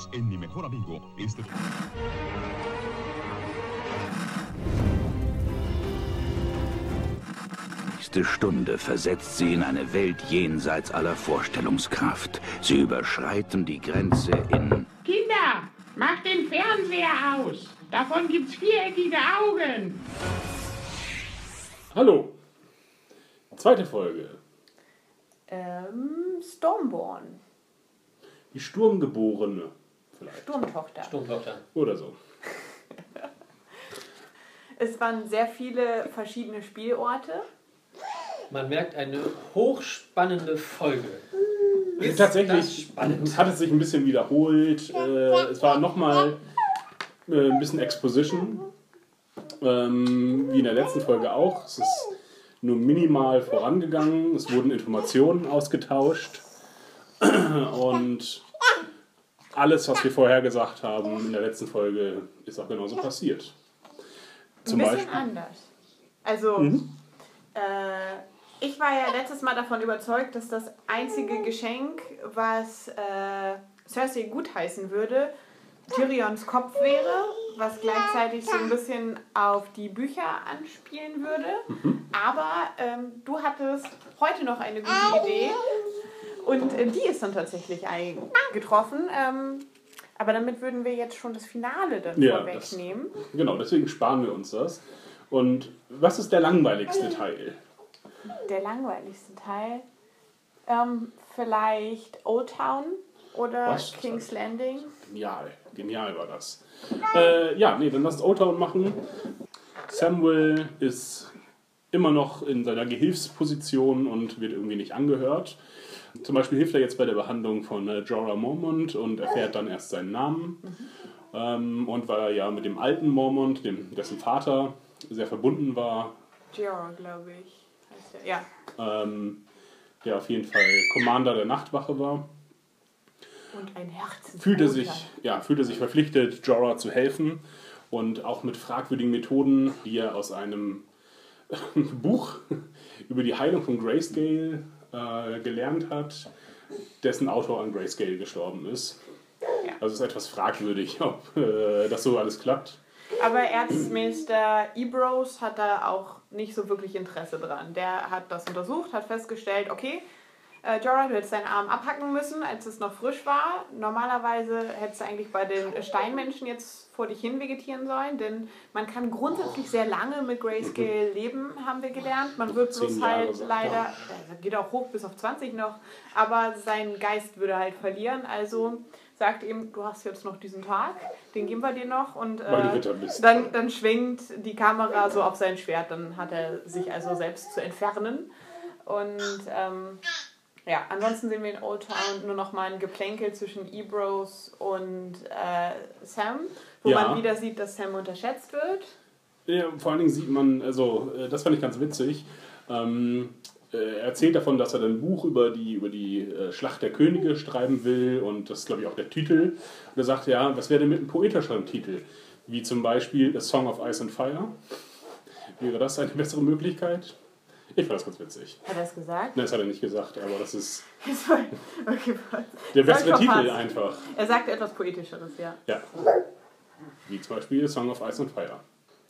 Unidos en Mi Mejor Amigo. Este... nächste Stunde versetzt sie in eine Welt jenseits aller Vorstellungskraft. Sie überschreiten die Grenze in... Kinder, macht den Fernseher aus. Davon gibt's viereckige Augen. Hallo. Zweite Folge. Ähm, Stormborn. Die Sturmgeborene. Vielleicht. Sturmtochter. Sturmtochter. Oder so. Es waren sehr viele verschiedene Spielorte. Man merkt eine hochspannende Folge. Ist Tatsächlich das spannend. hat es sich ein bisschen wiederholt. Äh, es war nochmal äh, ein bisschen Exposition. Ähm, wie in der letzten Folge auch. Es ist nur minimal vorangegangen. Es wurden Informationen ausgetauscht. Und alles, was wir vorher gesagt haben in der letzten Folge, ist auch genauso passiert. Zum ein bisschen Beispiel. anders. Also, äh, ich war ja letztes Mal davon überzeugt, dass das einzige Geschenk, was äh, Cersei gutheißen würde, Tyrions Kopf wäre, was gleichzeitig so ein bisschen auf die Bücher anspielen würde. Aber ähm, du hattest heute noch eine gute Idee und äh, die ist dann tatsächlich eingetroffen. Ähm, aber damit würden wir jetzt schon das Finale dann Ja, vorwegnehmen. Genau, deswegen sparen wir uns das. Und was ist der langweiligste Teil? Der langweiligste Teil. Ähm, vielleicht Old Town oder Was? King's Landing. Genial, genial war das. Äh, ja, nee, dann lass uns Oldtown machen. Samuel ist immer noch in seiner Gehilfsposition und wird irgendwie nicht angehört. Zum Beispiel hilft er jetzt bei der Behandlung von äh, Jorah Mormont und erfährt dann erst seinen Namen. Ähm, und weil er ja mit dem alten Mormont, dem, dessen Vater, sehr verbunden war, Jorah, glaube ich. Heißt der. Ja. ähm, der auf jeden Fall Commander der Nachtwache war, Und ein Herz. fühlte sich, ja, fühlte sich verpflichtet, Jorah zu helfen und auch mit fragwürdigen Methoden, die er aus einem Buch über die Heilung von Grayscale äh, gelernt hat, dessen Autor an Grayscale gestorben ist. Ja. Also es ist etwas fragwürdig, ob äh, das so alles klappt. Aber Erzmeister Ebros hat da auch nicht so wirklich Interesse dran. Der hat das untersucht, hat festgestellt, okay, äh, Jorah, du hättest deinen Arm abhacken müssen, als es noch frisch war. Normalerweise hättest du eigentlich bei den Steinmenschen jetzt vor dich hin vegetieren sollen, denn man kann grundsätzlich sehr lange mit Grayscale leben, haben wir gelernt. Man wird bloß halt leider, er. äh, geht auch hoch bis auf 20 noch, aber sein Geist würde halt verlieren. Also sagt ihm, du hast jetzt noch diesen Tag, den geben wir dir noch und äh, dann, dann schwingt die Kamera so auf sein Schwert, dann hat er sich also selbst zu entfernen. Und ähm, ja, ansonsten sehen wir in Old Town nur noch mal ein Geplänkel zwischen Ebros und äh, Sam, wo Ja. man wieder sieht, dass Sam unterschätzt wird. Ja, vor allen Dingen sieht man, also äh, das fand ich ganz witzig. Ähm, äh, er erzählt davon, dass er ein Buch über die, über die äh, Schlacht der Könige schreiben will und das ist, glaube ich, auch der Titel. Und er sagt, ja, was wäre denn mit einem poetischeren Titel? Wie zum Beispiel A Song of Ice and Fire. Wäre das eine bessere Möglichkeit? Ich fand das ganz witzig. Hat er es gesagt? Ne, das hat er nicht gesagt, aber das ist okay, was? der bessere Titel einfach. Er sagte etwas Poetischeres, ja. Ja. Wie zum Beispiel Song of Ice and Fire.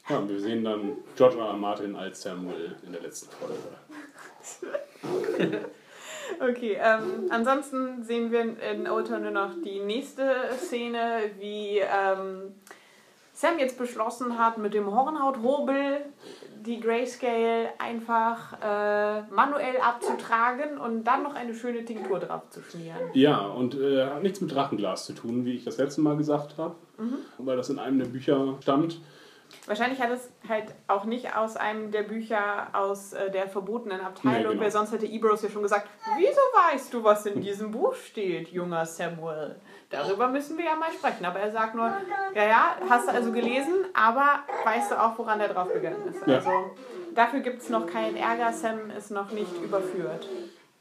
Ja, und wir sehen dann George R. R. Martin als Samuel in der letzten Folge. Okay, ähm, ansonsten sehen wir in Old Town nur noch die nächste Szene, wie ähm, Sam jetzt beschlossen hat, mit dem Hornhauthobel die Grayscale einfach äh, manuell abzutragen und dann noch eine schöne Tinktur drauf zu schmieren. Ja, und äh, hat nichts mit Drachenglas zu tun, wie ich das letzte Mal gesagt habe, weil das in einem der Bücher stand. Wahrscheinlich hat es halt auch nicht aus einem der Bücher aus äh, der verbotenen Abteilung, Nee, genau. weil sonst hätte Ebros ja schon gesagt, wieso weißt du, was in diesem Buch steht, junger Samuel? Darüber müssen wir ja mal sprechen. Aber er sagt nur, ja, ja, hast du also gelesen, aber weißt du auch, woran der draufgegangen ist. Ja. Also dafür gibt es noch keinen Ärger, Sam ist noch nicht überführt.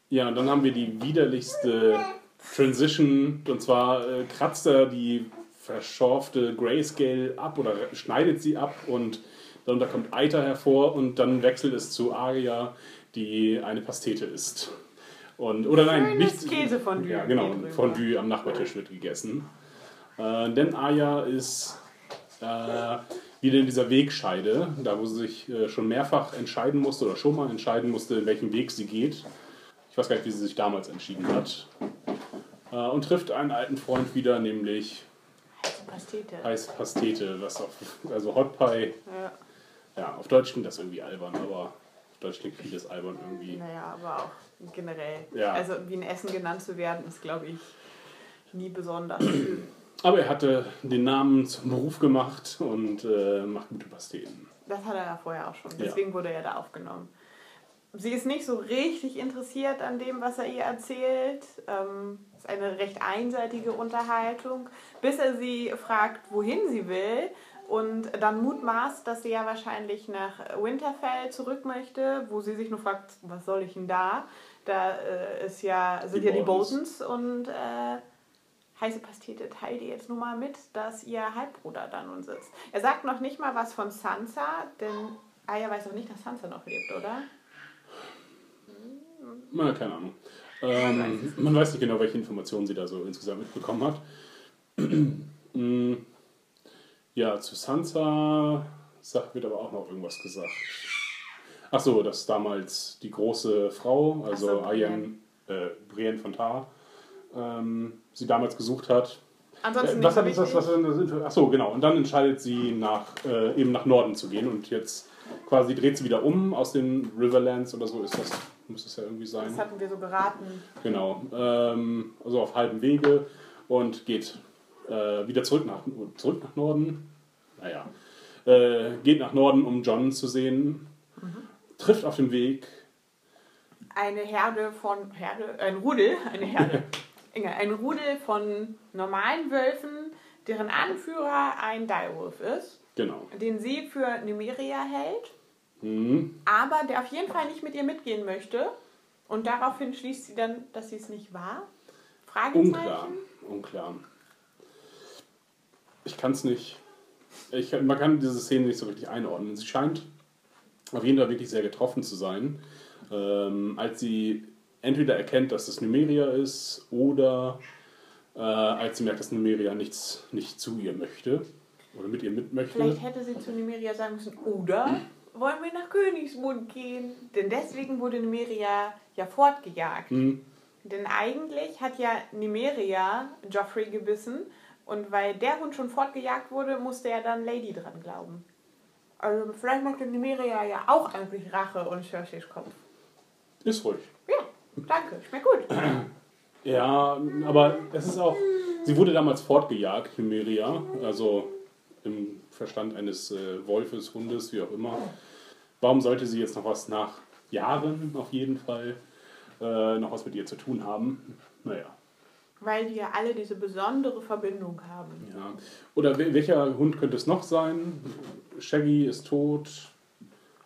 Ja, und dann haben wir die widerlichste Transition, und zwar äh, kratzt er die verschorfte Grayscale ab oder schneidet sie ab und darunter kommt Eiter hervor und dann wechselt es zu Aria, die eine Pastete ist. Und, oder nein, nicht Käsefondue Ja, genau. Fondue am Nachbartisch wird gegessen. Äh, denn Arya ist äh, wieder in dieser Wegscheide, da wo sie sich äh, schon mehrfach entscheiden musste oder schon mal entscheiden musste, in welchen Weg sie geht. Ich weiß gar nicht, wie sie sich damals entschieden hat. Äh, und trifft einen alten Freund wieder, nämlich Pastete. Heiß Pastete, was auf, also Hot Pie. Ja. Ja, auf Deutsch klingt das irgendwie albern, aber auf Deutsch klingt vieles albern irgendwie. Naja, aber auch generell. Ja. Also wie ein Essen genannt zu werden, ist, glaube ich, nie besonders schön. Aber er hatte den Namen zum Beruf gemacht und äh, macht gute Pasteten. Das hat er ja vorher auch schon. Ja. Deswegen wurde er da aufgenommen. Sie ist nicht so richtig interessiert an dem, was er ihr erzählt. Ähm, ist eine recht einseitige Unterhaltung, bis er sie fragt, wohin sie will. Und dann mutmaßt, dass sie ja wahrscheinlich nach Winterfell zurück möchte, wo sie sich nur fragt, was soll ich denn da? Da äh, ist ja, sind Die ja die Boltons. Boltons und äh, heiße Pastete teilt ihr jetzt nur mal mit, dass ihr Halbbruder da nun sitzt. Er sagt noch nicht mal was von Sansa, denn Aya weiß auch nicht, dass Sansa noch lebt, oder? Na, keine Ahnung. Ähm, man weiß nicht genau, welche Informationen sie da so insgesamt mitbekommen hat. Mm, ja, zu Sansa sagt, wird aber auch noch irgendwas gesagt. Ach so, dass damals die große Frau, also Ach so, Ayan, äh, Brienne von Tar, ähm, sie damals gesucht hat. Ansonsten Äh, was nicht hat das, was was das? Ach so, genau. Und dann entscheidet sie nach äh, eben nach Norden zu gehen und jetzt quasi dreht sie wieder um aus den Riverlands oder so ist das muss es ja irgendwie sein. Das hatten wir so geraten. Genau. Ähm, also auf halbem Wege und geht äh, wieder zurück nach, zurück nach Norden. Naja. Äh, geht nach Norden, um John zu sehen. Trifft auf dem Weg. Eine Herde von, Herde, ein Rudel, eine Herde, Inge, ein Rudel von normalen Wölfen, deren Anführer ein Direwolf ist, Genau. den sie für Numeria hält, Mhm. aber der auf jeden Fall nicht mit ihr mitgehen möchte. Und daraufhin schließt sie dann, dass sie es nicht war. Fragezeichen. Unklar. Unklar. Ich kann es nicht. Ich, man kann diese Szene nicht so richtig einordnen. Sie scheint auf jeden Fall wirklich sehr getroffen zu sein, ähm, als sie entweder erkennt, dass es Numeria ist oder äh, als sie merkt, dass Numeria nichts nicht zu ihr möchte oder mit ihr mit möchte. Vielleicht hätte sie zu Numeria sagen müssen, oder wollen wir nach Königsmund gehen? Denn deswegen wurde Numeria ja fortgejagt. Hm, Denn eigentlich hat ja Numeria Joffrey gebissen und weil der Hund schon fortgejagt wurde, musste er dann Lady dran glauben. Also vielleicht möchte Numeria ja auch eigentlich Rache und Cerseis Kopf. ist ruhig. Ja, danke, schmeckt gut. Ja, aber es ist auch. Sie wurde damals fortgejagt, Numeria, also im Verstand eines äh, Wolfes, Hundes, wie auch immer. Warum sollte sie jetzt noch was nach Jahren auf jeden Fall äh, noch was mit ihr zu tun haben? Naja, Weil die ja alle diese besondere Verbindung haben. ja. Oder wel- welcher Hund könnte es noch sein? Shaggy ist tot.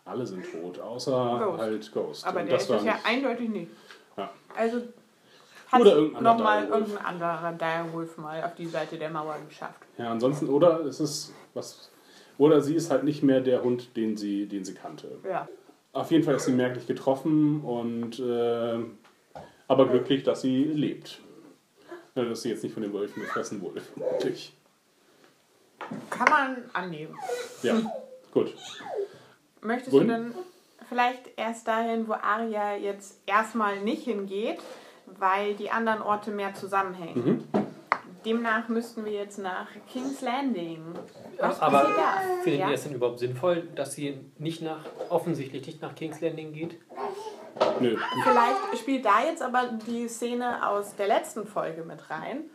Alle sind tot, außer Ghost. halt Ghost. Aber Und der das ist war ja nicht- eindeutig nicht. Ja. Also hat Oder irgendein anderer nochmal Direwolf. irgendein anderer Direwolf mal auf die Seite der Mauer geschafft. Ja, ansonsten, oder es ist was. Oder sie ist halt nicht mehr der Hund, den sie, den sie kannte. Ja. Auf jeden Fall ist sie merklich getroffen und äh, aber glücklich, dass sie lebt. Ja, Dass sie jetzt nicht von den Wölfen gefressen wurde, vermutlich. Kann man annehmen. Ja, gut. Möchtest Wohin? du denn vielleicht erst dahin, wo Arya jetzt erstmal nicht hingeht, weil die anderen Orte mehr zusammenhängen? Mhm. Demnach müssten wir jetzt nach King's Landing. Was Aber passiert da? findet ja? ihr es denn überhaupt sinnvoll, dass sie nicht nach, offensichtlich nicht nach King's Landing geht? Nö. Vielleicht spielt da jetzt aber die Szene aus der letzten Folge mit rein,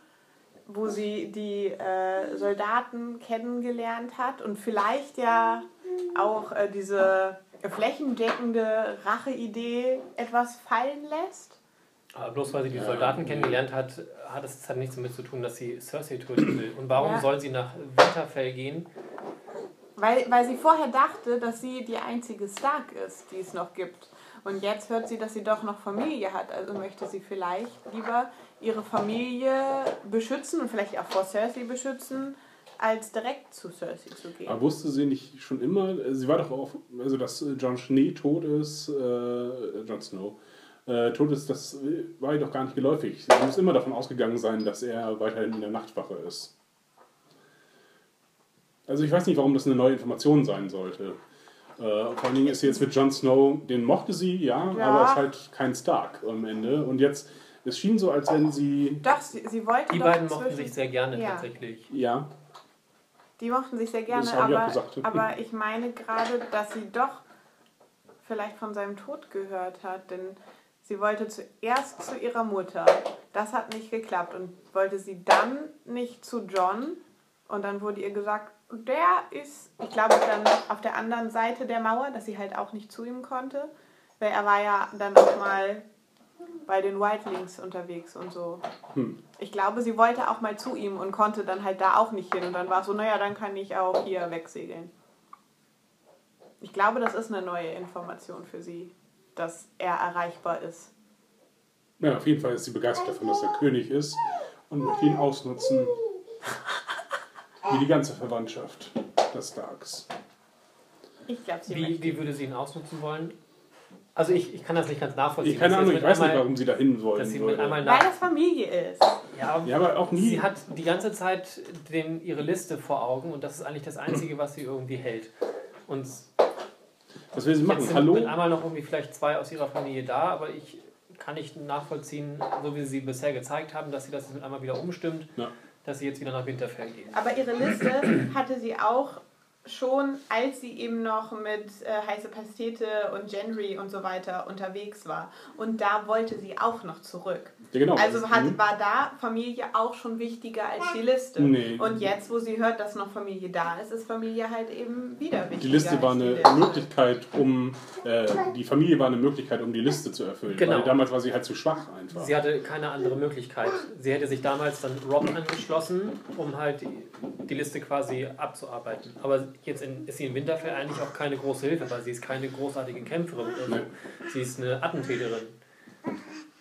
wo sie die äh, Soldaten kennengelernt hat und vielleicht ja auch äh, diese flächendeckende Racheidee etwas fallen lässt. Aber bloß weil sie die Soldaten kennengelernt hat, hat es hat nichts damit zu tun, dass sie Cersei töten will. Und warum Ja. soll sie nach Winterfell gehen? Weil, weil sie vorher dachte, dass sie die einzige Stark ist, die es noch gibt. Und jetzt hört sie, dass sie doch noch Familie hat. Also möchte sie vielleicht lieber ihre Familie beschützen und vielleicht auch vor Cersei beschützen, als direkt zu Cersei zu gehen. Aber wusste sie nicht schon immer, sie war doch auch, also dass äh, Jon Schnee tot ist, äh, Jon Snow, äh, tot ist, das war ihr doch gar nicht geläufig. Sie muss immer davon ausgegangen sein, dass er weiterhin in der Nachtwache ist. Also ich weiß nicht, warum das eine neue Information sein sollte. Äh, vor allen Dingen ist sie jetzt mit Jon Snow, den mochte sie, ja, Ja. aber ist halt kein Stark am Ende. Und jetzt, es schien so, als wenn sie, Doch, sie, sie wollte Die doch beiden mochten sich sehr gerne Ja. tatsächlich. ja, Die mochten sich sehr gerne, ich aber, gesagt. aber ich meine gerade, dass sie doch vielleicht von seinem Tod gehört hat, denn sie wollte zuerst zu ihrer Mutter. Das hat nicht geklappt und wollte sie dann nicht zu John und dann wurde ihr gesagt, der ist, ich glaube, dann auf der anderen Seite der Mauer, dass sie halt auch nicht zu ihm konnte, weil er war ja dann auch mal bei den Wildlings unterwegs und so. Ich glaube, sie wollte auch mal zu ihm und konnte dann halt da auch nicht hin. Und dann war es so, naja, dann kann ich auch hier wegsegeln. Ich glaube, das ist eine neue Information für sie, dass er erreichbar ist. ja, auf jeden Fall ist sie begeistert davon, dass er König ist und möchte ihn ausnutzen. Wie die ganze Verwandtschaft des Starks. Ich glaube, sie Wie, möchte. wie würde sie ihn ausnutzen wollen? Also ich, ich kann das nicht ganz nachvollziehen. Ich keine Ahnung, ich weiß mit nicht, einmal- warum sie dahin wollen Dass sie mit einmal Weil nach... das Familie ist. Ja, Ja, aber auch nie. Sie hat die ganze Zeit den, ihre Liste vor Augen und das ist eigentlich das Einzige, was sie irgendwie hält. Und Was will sie machen? jetzt sind Hallo? mit einmal noch irgendwie vielleicht zwei aus ihrer Familie da, aber ich kann nicht nachvollziehen, so wie sie bisher gezeigt haben, dass sie das jetzt mit einmal wieder umstimmt, Ja. dass sie jetzt wieder nach Winterfell gehen. Aber ihre Liste hatte sie auch schon, als sie eben noch mit äh, Heiße Pastete und Genry und so weiter unterwegs war. Und da wollte sie auch noch zurück. Ja, genau. Also hat, Mhm. war da Familie auch schon wichtiger als die Liste. Nee. Und jetzt, wo sie hört, dass noch Familie da ist, ist Familie halt eben wieder wichtiger. Die Liste war als die eine Liste. Möglichkeit, um äh, die Familie war eine Möglichkeit, um die Liste zu erfüllen. Genau. Weil damals war sie halt zu schwach einfach. Sie hatte keine andere Möglichkeit. Sie hätte sich damals dann Rob angeschlossen, um halt die, die Liste quasi abzuarbeiten. Aber jetzt in, ist sie in Winterfell eigentlich auch keine große Hilfe, weil sie ist keine großartige Kämpferin oder so. Nee. Sie ist eine Attentäterin.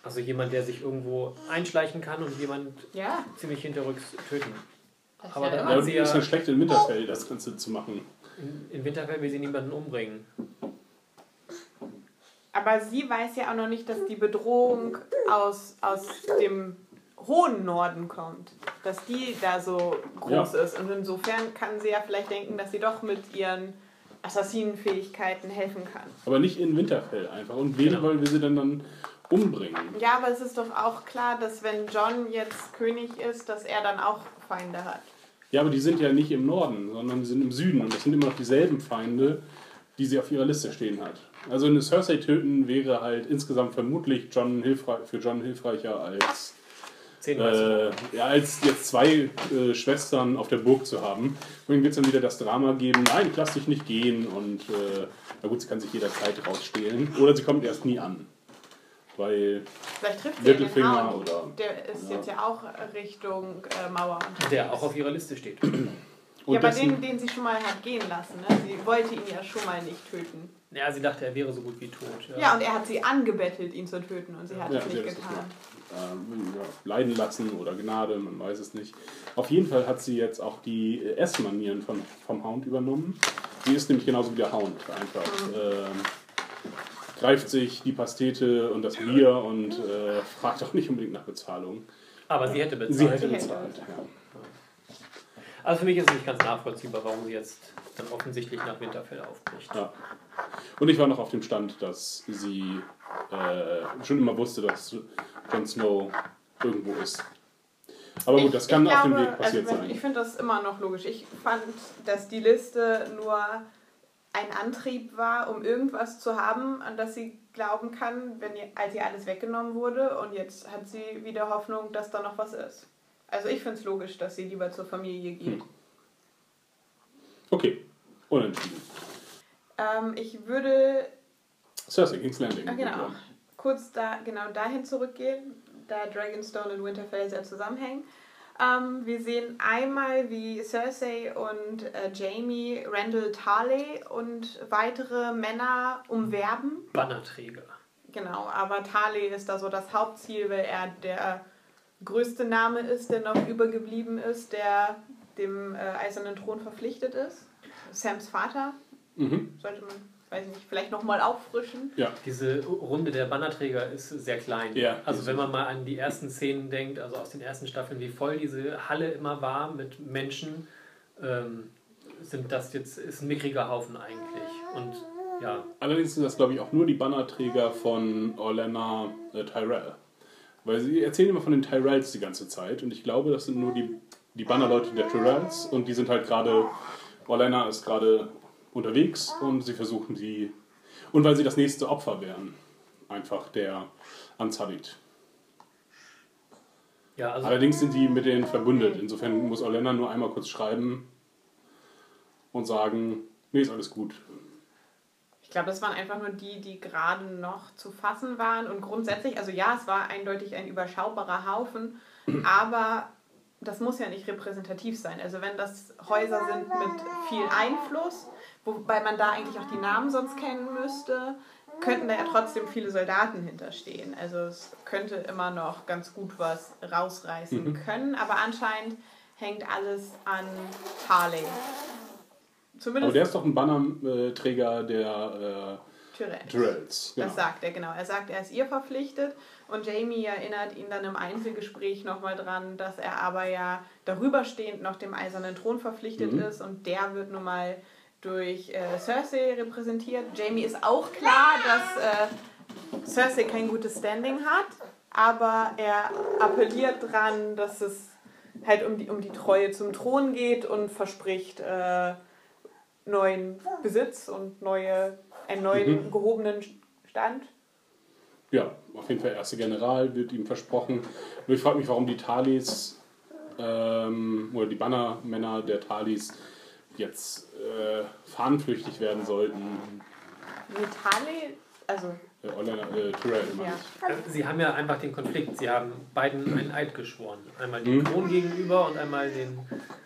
Also jemand, der sich irgendwo einschleichen kann und jemand Ja, ziemlich hinterrücks töten. das Aber ist da- ja ja, die ist ja schlecht in Winterfell, das Ganze zu machen. In, in Winterfell will sie niemanden umbringen. Aber sie weiß ja auch noch nicht, dass die Bedrohung aus, aus dem hohen Norden kommt. Dass die da so groß Ja. ist. Und insofern kann sie ja vielleicht denken, dass sie doch mit ihren Assassinenfähigkeiten helfen kann. Aber nicht in Winterfell einfach. Und wen Genau. wollen wir sie denn dann umbringen? Ja, aber es ist doch auch klar, dass wenn John jetzt König ist, dass er dann auch Feinde hat. Ja, aber die sind ja nicht im Norden, sondern die sind im Süden. Und das sind immer noch dieselben Feinde, die sie auf ihrer Liste stehen hat. Also eine Cersei töten wäre halt insgesamt vermutlich John hilfreich, für John hilfreicher als, Zehnmal. äh, ja, als jetzt zwei äh, Schwestern auf der Burg zu haben. Wohin wird es dann wieder das Drama geben, nein, ich lass dich nicht gehen und äh, na gut, sie kann sich jederzeit rausstehlen. Oder sie kommt erst nie an. Weil, Vielleicht trifft sie ja den Littlefinger Hound. oder- Der ist Ja. jetzt ja auch Richtung äh, Mauer der auch auf ihrer Liste steht. und ja, aber dessen- den, sie schon mal hat gehen lassen. Ne? Sie wollte ihn ja schon mal nicht töten. Ja, sie dachte, er wäre so gut wie tot. Ja, und er hat sie angebettelt, ihn zu töten und sie hat Ja, es nicht getan. Ja, leiden lassen oder Gnade, man weiß es nicht. Auf jeden Fall hat sie jetzt auch die äh, Essmanieren von, vom Hound übernommen. Sie ist nämlich genauso wie der Hound einfach. Ähm, greift sich die Pastete und das Bier und äh, fragt auch nicht unbedingt nach Bezahlung. Aber sie hätte bezahlt. Sie hätte Sie hätte bezahlt. Ja. Also für mich ist es nicht ganz nachvollziehbar, warum sie jetzt dann offensichtlich nach Winterfell aufbricht. Ja. Und ich war noch auf dem Stand, dass sie äh, schon immer wusste, dass Jon Snow irgendwo ist. Aber gut, das kann ich auf dem glaube, Weg passiert also wenn, sein. Ich finde das immer noch logisch. Ich fand, dass die Liste nur ein Antrieb war, um irgendwas zu haben, an das sie glauben kann, wenn ihr, als ihr alles weggenommen wurde. Und jetzt hat sie wieder Hoffnung, dass da noch was ist. Also ich finde es logisch, dass sie lieber zur Familie geht. Hm. Okay, unentschieden. Ähm, ich würde Cersei, King's Landing. Ah, genau. Kurz da, genau dahin zurückgehen, da Dragonstone und Winterfell sehr zusammenhängen. Ähm, wir sehen einmal, wie Cersei und äh, Jamie Randall Tarley und weitere Männer umwerben. Bannerträger. Genau, aber Tarley ist da so das Hauptziel, weil er der größte Name ist, der noch übergeblieben ist, der dem äh, Eisernen Thron verpflichtet ist. Sams Vater Mhm. sollte man, weiß nicht, vielleicht nochmal auffrischen. Ja, Diese Runde der Bannerträger ist sehr klein. Ja, also wenn man mal an die ersten Szenen denkt, also aus den ersten Staffeln, wie voll diese Halle immer war mit Menschen, ähm, sind das jetzt, ist ein mickriger Haufen eigentlich. Und ja, Allerdings sind das, glaube ich, auch nur die Bannerträger von Orlana äh, Tyrell. Weil sie erzählen immer von den Tyrells die ganze Zeit und ich glaube, das sind nur die, die Bannerleute der Tyrells und die sind halt gerade, Orlana ist gerade unterwegs und sie versuchen die, und weil sie das nächste Opfer wären, einfach der Unsullied. ja also Allerdings sind die mit denen verbündet, insofern muss Orlana nur einmal kurz schreiben und sagen, nee, ist alles gut. Ich glaube, das waren einfach nur die, die gerade noch zu fassen waren. Und grundsätzlich, also ja, es war eindeutig ein überschaubarer Haufen, aber das muss ja nicht repräsentativ sein. Also wenn das Häuser sind mit viel Einfluss, wobei man da eigentlich auch die Namen sonst kennen müsste, könnten da ja trotzdem viele Soldaten hinterstehen. Also es könnte immer noch ganz gut was rausreißen können, aber anscheinend hängt alles an Harley. Aber Zumindest der ist doch ein Bannerträger der äh, Tyrells. Das sagt er, genau. Er sagt, er ist ihr verpflichtet und Jamie erinnert ihn dann im Einzelgespräch nochmal dran, dass er aber ja darüberstehend noch dem Eisernen Thron verpflichtet Mhm. ist und der wird nun mal durch äh, Cersei repräsentiert. Jamie ist auch klar, dass äh, Cersei kein gutes Standing hat, aber er appelliert dran, dass es halt um die, um die Treue zum Thron geht und verspricht äh, neuen Besitz und neue, einen neuen Mhm. gehobenen Stand. Ja, auf jeden Fall erster General wird ihm versprochen. Nur ich frage mich, warum die Talis ähm, oder die Bannermänner der Talis jetzt äh, fahnenflüchtig werden sollten. Vitali, also Äh, Orlana, äh, Tyrell, ja. ich. Sie haben ja einfach den Konflikt. Sie haben beiden einen Eid geschworen. Einmal dem Mhm. Thron gegenüber und einmal den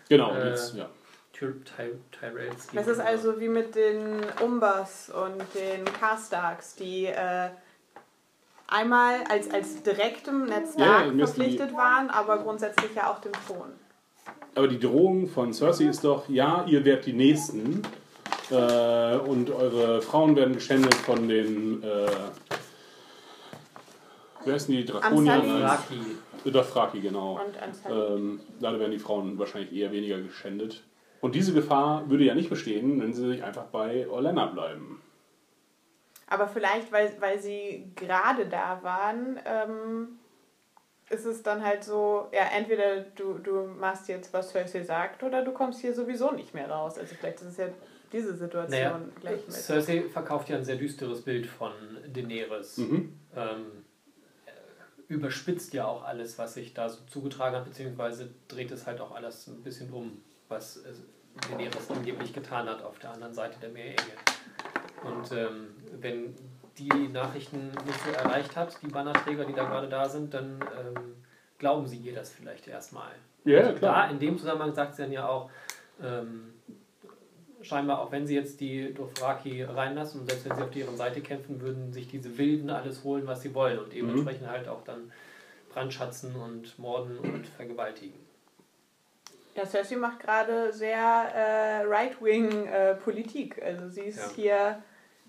Genau, Äh, jetzt, ja. Ty Ty Tyrells Das gegenüber. ist also wie mit den Umbers und den Karstarks, die äh, einmal als, als direktem Netzwerk Ja, ja, die- verpflichtet waren, aber grundsätzlich ja auch dem Thron. Aber die Drohung von Cersei ist doch, ja, ihr werdet die Nächsten äh, und eure Frauen werden geschändet von den, äh, wer ist denn die Drakonier? Raki. Dothraki, genau. Und. Ähm, leider werden die Frauen wahrscheinlich eher weniger geschändet. Und diese Gefahr würde ja nicht bestehen, wenn sie sich einfach bei Orlena bleiben. Aber vielleicht, weil, weil sie gerade da waren, ähm, ist es dann halt so, ja, entweder du, du machst jetzt, was Cersei sagt, oder du kommst hier sowieso nicht mehr raus. Also vielleicht ist es ja diese Situation Naja, gleich mit. Cersei verkauft ja ein sehr düsteres Bild von Daenerys. Mhm. Ähm, überspitzt ja auch alles, was sich da so zugetragen hat, beziehungsweise dreht es halt auch alles ein bisschen um, was äh, Daenerys angeblich getan hat auf der anderen Seite der Meerenge. Und ähm, wenn die Nachrichten nicht so erreicht hat, die Bannerträger, die da gerade da sind, dann ähm, glauben sie ihr das vielleicht erstmal. Ja, klar. Da in dem Zusammenhang sagt sie dann ja auch, ähm, scheinbar auch wenn sie jetzt die Dothraki reinlassen und selbst wenn sie auf deren Seite kämpfen, würden sich diese Wilden alles holen, was sie wollen und dementsprechend halt auch dann brandschatzen und morden und vergewaltigen. Ja, Cersei macht gerade sehr äh, Right-Wing-Politik. also sie ist Ja. hier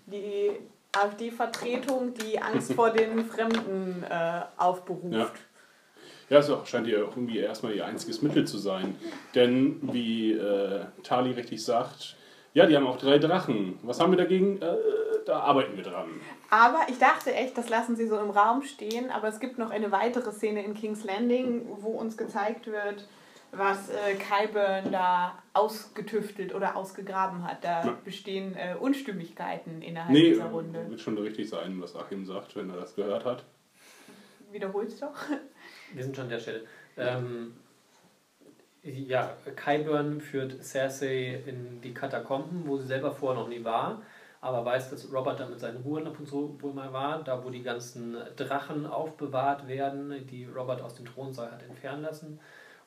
die AfD-Vertretung, die Angst vor den Fremden äh, aufberuft. Ja. Ja, es scheint ja auch irgendwie erstmal ihr einziges Mittel zu sein. Denn, wie äh, Tali richtig sagt, ja, die haben auch drei Drachen. Was haben wir dagegen? Äh, da arbeiten wir dran. Aber ich dachte echt, das lassen sie so im Raum stehen, aber es gibt noch eine weitere Szene in King's Landing, wo uns gezeigt wird, was äh, Kyburn da ausgetüftelt oder ausgegraben hat. Da Ja. bestehen äh, Unstimmigkeiten innerhalb Nee, dieser Runde. wird schon richtig sein, was Achim sagt, wenn er das gehört hat. Wiederholst doch. Wir sind schon an der Stelle. Ähm, ja, Qyburn führt Cersei in die Katakomben, wo sie selber vorher noch nie war, aber weiß, dass Robert da mit seinen Ruhen ab und zu wohl mal war, da wo die ganzen Drachen aufbewahrt werden, die Robert aus dem Thronsaal hat entfernen lassen.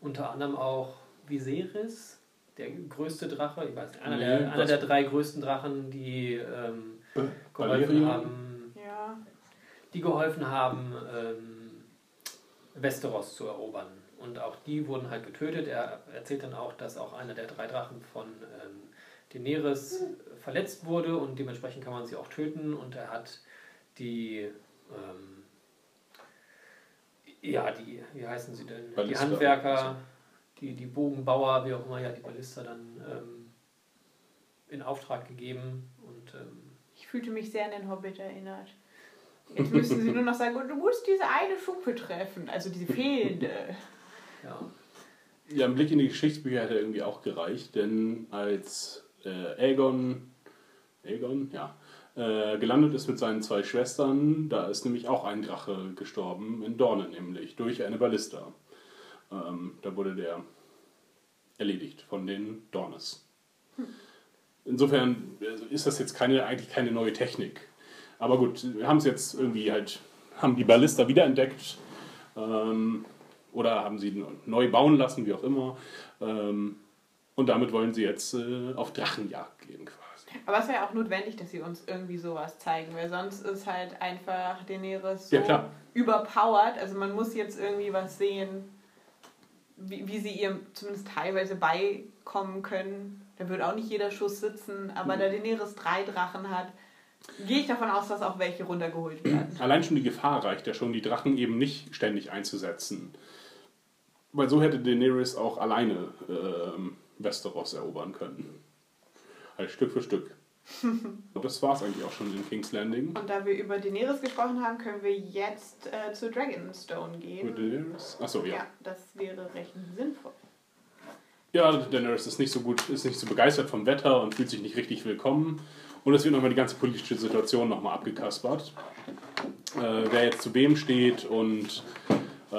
Unter anderem auch Viserys, der größte Drache, ich weiß nicht, einer, Nee, der, einer der drei größten Drachen, die ähm, geholfen Valerian? haben, Ja. die geholfen haben, ähm, Westeros zu erobern. Und auch die wurden halt getötet. Er erzählt dann auch, dass auch einer der drei Drachen von ähm, Daenerys verletzt wurde und dementsprechend kann man sie auch töten. Und er hat die, ähm, ja, die, wie heißen sie denn? Die Ballista. Handwerker, die, die Bogenbauer, wie auch immer, ja, die Ballista dann ähm, in Auftrag gegeben und ähm, Ich fühlte mich sehr an den Hobbit erinnert. Jetzt müssen sie nur noch sagen, du musst diese eine Schuppe treffen, also diese fehlende. ja. Ja, ein Blick in die Geschichtsbücher hätte irgendwie auch gereicht, denn als äh, Aegon, Aegon, ja, äh, gelandet ist mit seinen zwei Schwestern, da ist nämlich auch ein Drache gestorben, in Dorne nämlich, durch eine Ballista. Ähm, da wurde der erledigt von den Dornes. Insofern also ist das jetzt keine, eigentlich keine neue Technik. Aber gut, wir haben es jetzt irgendwie halt, haben die Ballista wiederentdeckt. Ähm, oder haben sie neu bauen lassen, wie auch immer. Ähm, und damit wollen sie jetzt äh, auf Drachenjagd gehen quasi. Aber es wäre auch notwendig, dass sie uns irgendwie sowas zeigen, weil sonst ist halt einfach Daenerys so Ja, überpowered. Also man muss jetzt irgendwie was sehen, wie, wie sie ihr zumindest teilweise beikommen können. Da wird auch nicht jeder Schuss sitzen, aber Mhm. da Daenerys drei Drachen hat, gehe ich davon aus, dass auch welche runtergeholt werden. Allein schon die Gefahr reicht ja schon, die Drachen eben nicht ständig einzusetzen. Weil so hätte Daenerys auch alleine ähm, Westeros erobern können. Halt Stück für Stück. Und das war es eigentlich auch schon in King's Landing. Und da wir über Daenerys gesprochen haben, können wir jetzt äh, zu Dragonstone Mit gehen. Daenerys? Achso, ja. Ja, das wäre recht sinnvoll. Ja, Daenerys ist nicht so gut, ist nicht so begeistert vom Wetter und fühlt sich nicht richtig willkommen. Und es wird nochmal die ganze politische Situation nochmal abgekaspert. Äh, wer jetzt zu wem steht und äh,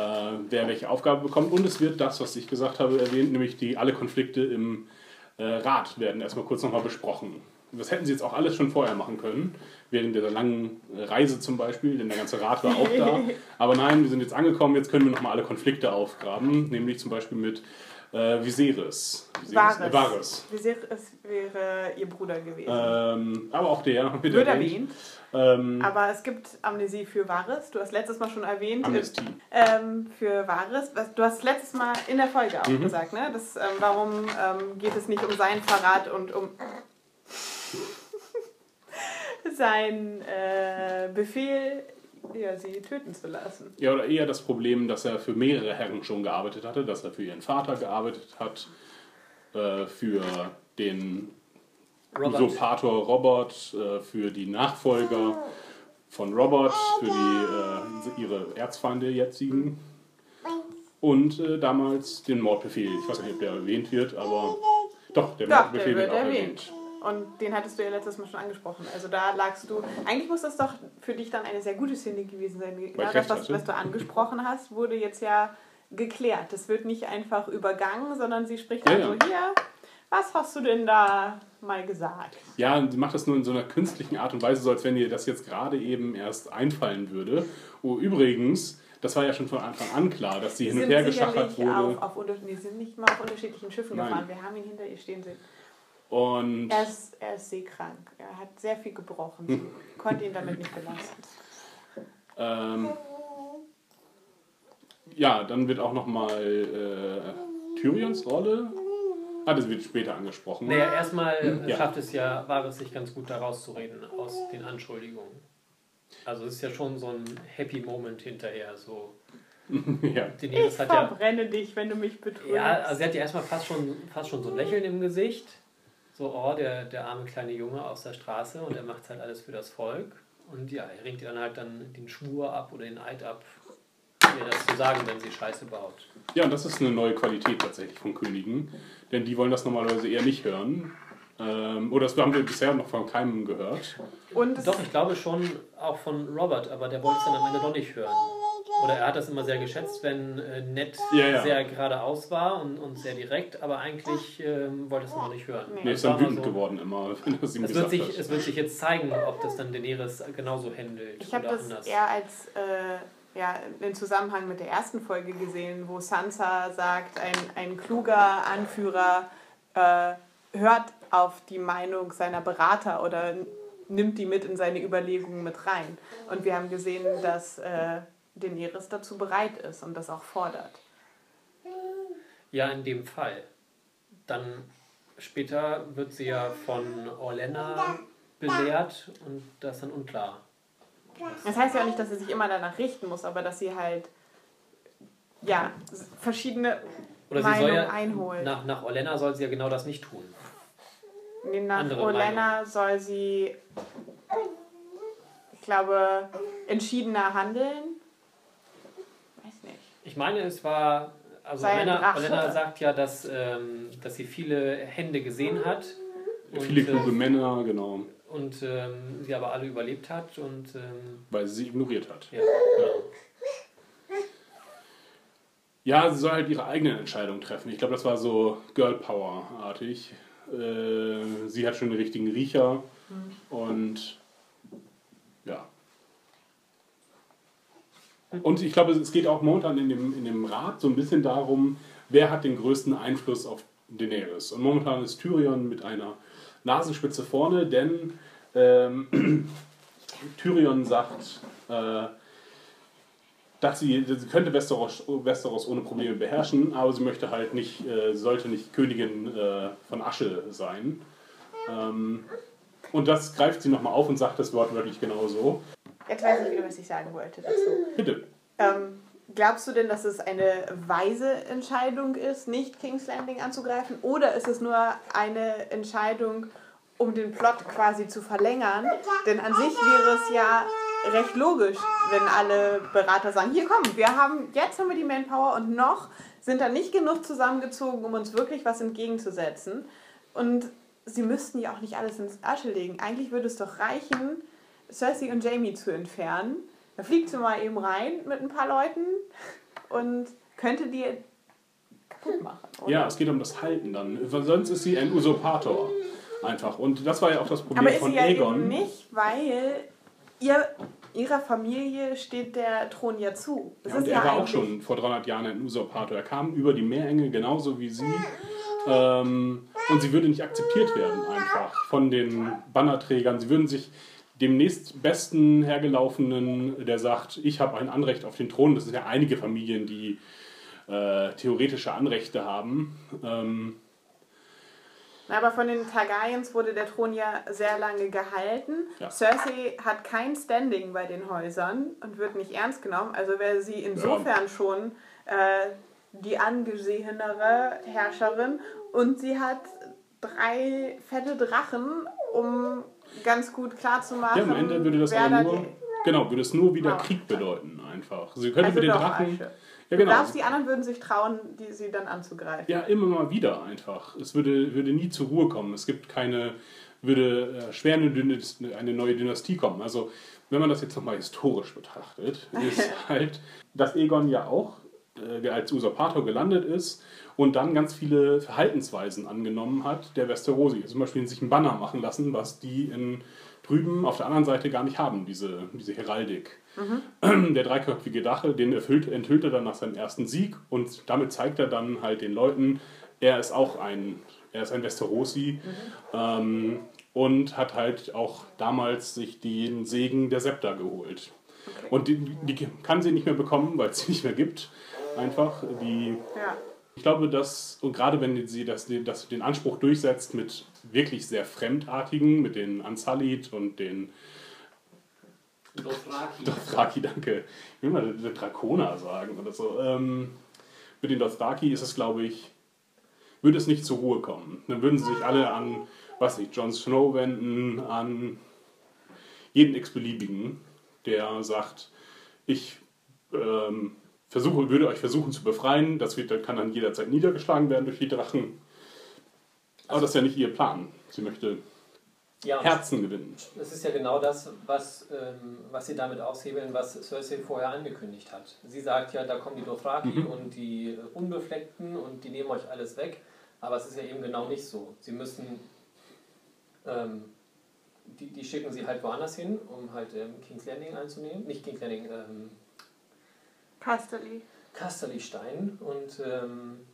wer welche Aufgabe bekommt. Und es wird das, was ich gesagt habe, erwähnt, nämlich die alle Konflikte im Rat werden erstmal kurz nochmal besprochen. Das hätten sie jetzt auch alles schon vorher machen können, während der langen äh, Reise zum Beispiel, denn der ganze Rat war auch da. Aber nein, wir sind jetzt angekommen, jetzt können wir nochmal alle Konflikte aufgraben, nämlich zum Beispiel mit äh, Viserys. Viserys? Varys. Äh, Varys. Viserys wäre ihr Bruder gewesen. Ähm, aber auch der Wird erwähnt. erwähnt. Ähm, Aber es gibt Amnesie für Varys. Du hast letztes Mal schon erwähnt. Amnestie. Ähm, für. Was- Du hast letztes Mal in der Folge auch Mhm. gesagt, ne? Das, ähm, warum ähm, geht es nicht um seinen Verrat und um sein äh, Befehl, ja, sie töten zu lassen. Ja, oder eher das Problem, dass er für mehrere Herren schon gearbeitet hatte, dass er für ihren Vater gearbeitet hat, äh, für den Robert. Usurpator Robert, äh, für die Nachfolger von Robert, für die, äh, ihre Erzfeinde jetzigen und äh, damals den Mordbefehl. Ich weiß nicht, ob der erwähnt wird, aber doch, der Doch, der Mordbefehl wird wird auch erwähnt. erwähnt. Und den hattest du ja letztes Mal schon angesprochen. Also da lagst du. Eigentlich muss das doch für dich dann eine sehr gute Szene gewesen sein. Genau ich das, was, was du angesprochen hast, wurde jetzt ja geklärt. Das wird nicht einfach übergangen, sondern sie spricht Ja, dann ja. so: Hier, was hast du denn da mal gesagt? Ja, und sie macht das nur in so einer künstlichen Art und Weise, so als wenn ihr das jetzt gerade eben erst einfallen würde. Oh, übrigens, das war ja schon von Anfang an klar, dass sie hin und her geschachert wurde. auf, auf, die sind nicht mal auf unterschiedlichen Schiffen Nein. gefahren. Wir haben ihn hinter ihr stehen sehen. Und Er ist, er ist seekrank. Er hat sehr viel gebrochen. Sie konnte ihn damit nicht belasten. ähm, ja, dann wird auch nochmal äh, Tyrions Rolle. Ah, das wird später angesprochen. Naja, erstmal äh, Ja. schafft es ja Varys sich ganz gut da rauszureden aus den Anschuldigungen. Also es ist ja schon so ein Happy Moment hinterher. So. ja. Ich hat ja, verbrenne dich, wenn du mich betrügst. ja, also sie hat ja erstmal fast schon, fast schon so ein Lächeln im Gesicht. So, oh, der, der arme kleine Junge aus der Straße und er macht halt alles für das Volk. Und ja, er ringt ihr dann halt dann den Schwur ab oder den Eid ab, ihr das zu sagen, wenn sie Scheiße baut. ja, und das ist eine neue Qualität tatsächlich von Königen. Denn die wollen das normalerweise eher nicht hören. Ähm, oder das haben wir bisher noch von keinem gehört. Und Doch, ich glaube schon auch von Robert, aber der wollte es dann am Ende doch nicht hören. Oder er hat das immer sehr geschätzt, wenn äh, Ned Ja, ja. sehr geradeaus war und, und sehr direkt, aber eigentlich ähm, wollte es immer nicht hören. Nee. Ist dann wütend geworden immer, wenn das ihm Es wird, sich, hat. es wird sich jetzt zeigen, ob das dann Daenerys genauso handelt Ich habe das anders. eher als äh, ja, im Zusammenhang mit der ersten Folge gesehen, wo Sansa sagt, ein, ein kluger Anführer äh, hört auf die Meinung seiner Berater oder nimmt die mit in seine Überlegungen mit rein. Und wir haben gesehen, dass äh, Daenerys dazu bereit ist und das auch fordert. Ja, in dem Fall. Dann später wird sie ja von Orlena belehrt und das ist dann unklar. Das heißt ja auch nicht, dass sie sich immer danach richten muss, aber dass sie halt ja, verschiedene Oder sie soll Meinungen ja, einholt. nach, nach Orlena soll sie ja genau das nicht tun. Nee, nach Andere Olenna soll sie, ich glaube, entschiedener handeln. Weiß nicht. Ich meine, es war. Also Sei Olena. Olena sagt ja, dass, ähm, dass sie viele Hände gesehen hat. Und, Viele kluge äh, Männer, genau, und ähm, sie aber alle überlebt hat. Und ähm, weil sie sie ignoriert hat. ja. Ja, sie soll halt ihre eigene Entscheidung treffen. Ich glaube, das war so Girl Power-artig. Äh, sie hat schon den richtigen Riecher und ja. Und ich glaube, es geht auch momentan in dem, in dem Rat so ein bisschen darum, wer hat den größten Einfluss auf Daenerys. Und momentan ist Tyrion mit einer Nasenspitze vorne, denn ähm, Tyrion sagt, äh, dass sie, sie könnte Westeros, Westeros ohne Probleme beherrschen, aber sie möchte halt nicht, äh, sollte nicht Königin äh, von Asche sein. Ähm, und das greift sie nochmal auf und sagt das Wort wirklich genauso. Jetzt weiß ich was ich sagen wollte dazu. Bitte. Ähm, glaubst du denn, dass es eine weise Entscheidung ist, nicht King's Landing anzugreifen? Oder ist es nur eine Entscheidung, um den Plot quasi zu verlängern? Denn an sich wäre es ja recht logisch, wenn alle Berater sagen, hier komm, wir haben, jetzt haben wir die Manpower und noch sind da nicht genug zusammengezogen, um uns wirklich was entgegenzusetzen. Und sie müssten ja auch nicht alles ins Asche legen. Eigentlich würde es doch reichen, Cersei und Jamie zu entfernen. Da fliegt sie mal eben rein mit ein paar Leuten und könnte die kaputt machen. Oder? Ja, es geht um das Halten dann. Sonst ist sie ein Usurpator. Einfach. Und das war ja auch das Problem Aber ist von sie ja Aegon. eben nicht, weil ihr, ihrer Familie steht der Thron ja zu. Das Ja, und ist er ja war auch schon vor 300 Jahren ein Usurpator. Er kam über die Meerenge genauso wie sie. Ähm, und sie würde nicht akzeptiert werden einfach von den Bannerträgern. Sie würden sich dem nächstbesten hergelaufenen, der sagt, ich habe ein Anrecht auf den Thron. Das sind ja einige Familien, die äh, theoretische Anrechte haben. Ähm, Aber von den Targaryens wurde der Thron ja sehr lange gehalten. Ja. Cersei hat kein Standing bei den Häusern und wird nicht ernst genommen. Also wäre sie insofern schon äh, die angesehenere Herrscherin. Und sie hat drei fette Drachen, um ganz gut klarzumachen, ja, am Ende würde das aber nur, genau, würde es nur wieder Ah. Krieg bedeuten einfach. Sie könnte Also mit den Drachen. Asche. Ja, Du genau. glaubst, die anderen würden sich trauen, die, sie dann anzugreifen. Ja, immer mal wieder einfach. Es würde, würde nie zur Ruhe kommen. Es gibt keine, würde äh, schwer eine, eine neue Dynastie kommen. Also, wenn man das jetzt nochmal historisch betrachtet, ist halt, dass Egon ja auch äh, als Usurpator gelandet ist und dann ganz viele Verhaltensweisen angenommen hat, der Westerosi. Zum Beispiel sich einen Banner machen lassen, was die in drüben auf der anderen Seite gar nicht haben, diese, diese Heraldik. Der dreiköpfige Drache, den erfüllt, enthüllt er dann nach seinem ersten Sieg und damit zeigt er dann halt den Leuten, er ist auch ein, er ist ein Westerosi ähm, und hat halt auch damals sich den Segen der Septa geholt. Und die, die kann sie nicht mehr bekommen, weil es sie nicht mehr gibt. Einfach. Die, Ja. ich glaube, dass, und gerade wenn sie das, das, den Anspruch durchsetzt mit wirklich sehr Fremdartigen, mit den Ansalit und den Dothraki. Dothraki, danke. Ich will mal den Draconer sagen oder so. Ähm, mit den Dothraki ist es, glaube ich, würde es nicht zur Ruhe kommen. Dann würden sie sich alle an, was nicht, Jon Snow wenden, an jeden x-beliebigen, der sagt, ich ähm, versuche, würde euch versuchen zu befreien. Das wird, kann dann jederzeit niedergeschlagen werden durch die Drachen. Aber das ist ja nicht ihr Plan. Sie möchte Ja, Herzen gewinnen. das ist ja genau das, was, ähm, was sie damit aushebeln, was Cersei vorher angekündigt hat. Sie sagt ja, da kommen die Dothraki Mhm. und die äh, Unbefleckten und die nehmen euch alles weg. Aber es ist ja eben genau nicht so. Sie müssen, ähm, die, die schicken sie halt woanders hin, um halt ähm, King's Landing einzunehmen. Nicht King's Landing, ähm, Casterly. Kasterlistein und ähm,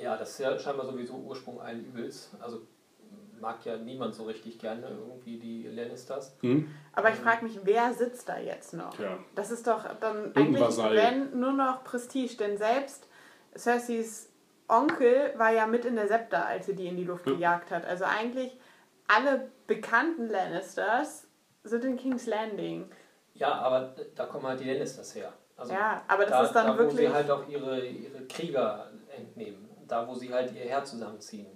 ja, das ist ja scheinbar sowieso Ursprung allen Übels. Also mag ja niemand so richtig gerne irgendwie die Lannisters. Hm? Aber ich frage mich, wer sitzt da jetzt noch? Tja. Das ist doch dann Irgendein eigentlich, Vasall. wenn, nur noch Prestige. Denn selbst Cerseis Onkel war ja mit in der Septa, als sie die in die Luft Ja. gejagt hat. Also eigentlich alle bekannten Lannisters sind in King's Landing. Ja, aber da kommen halt die Lannisters her. Also Ja, aber das da, ist dann da, wo wirklich... sie halt auch ihre, ihre Krieger entnehmen. Da, wo sie halt ihr Heer zusammenziehen.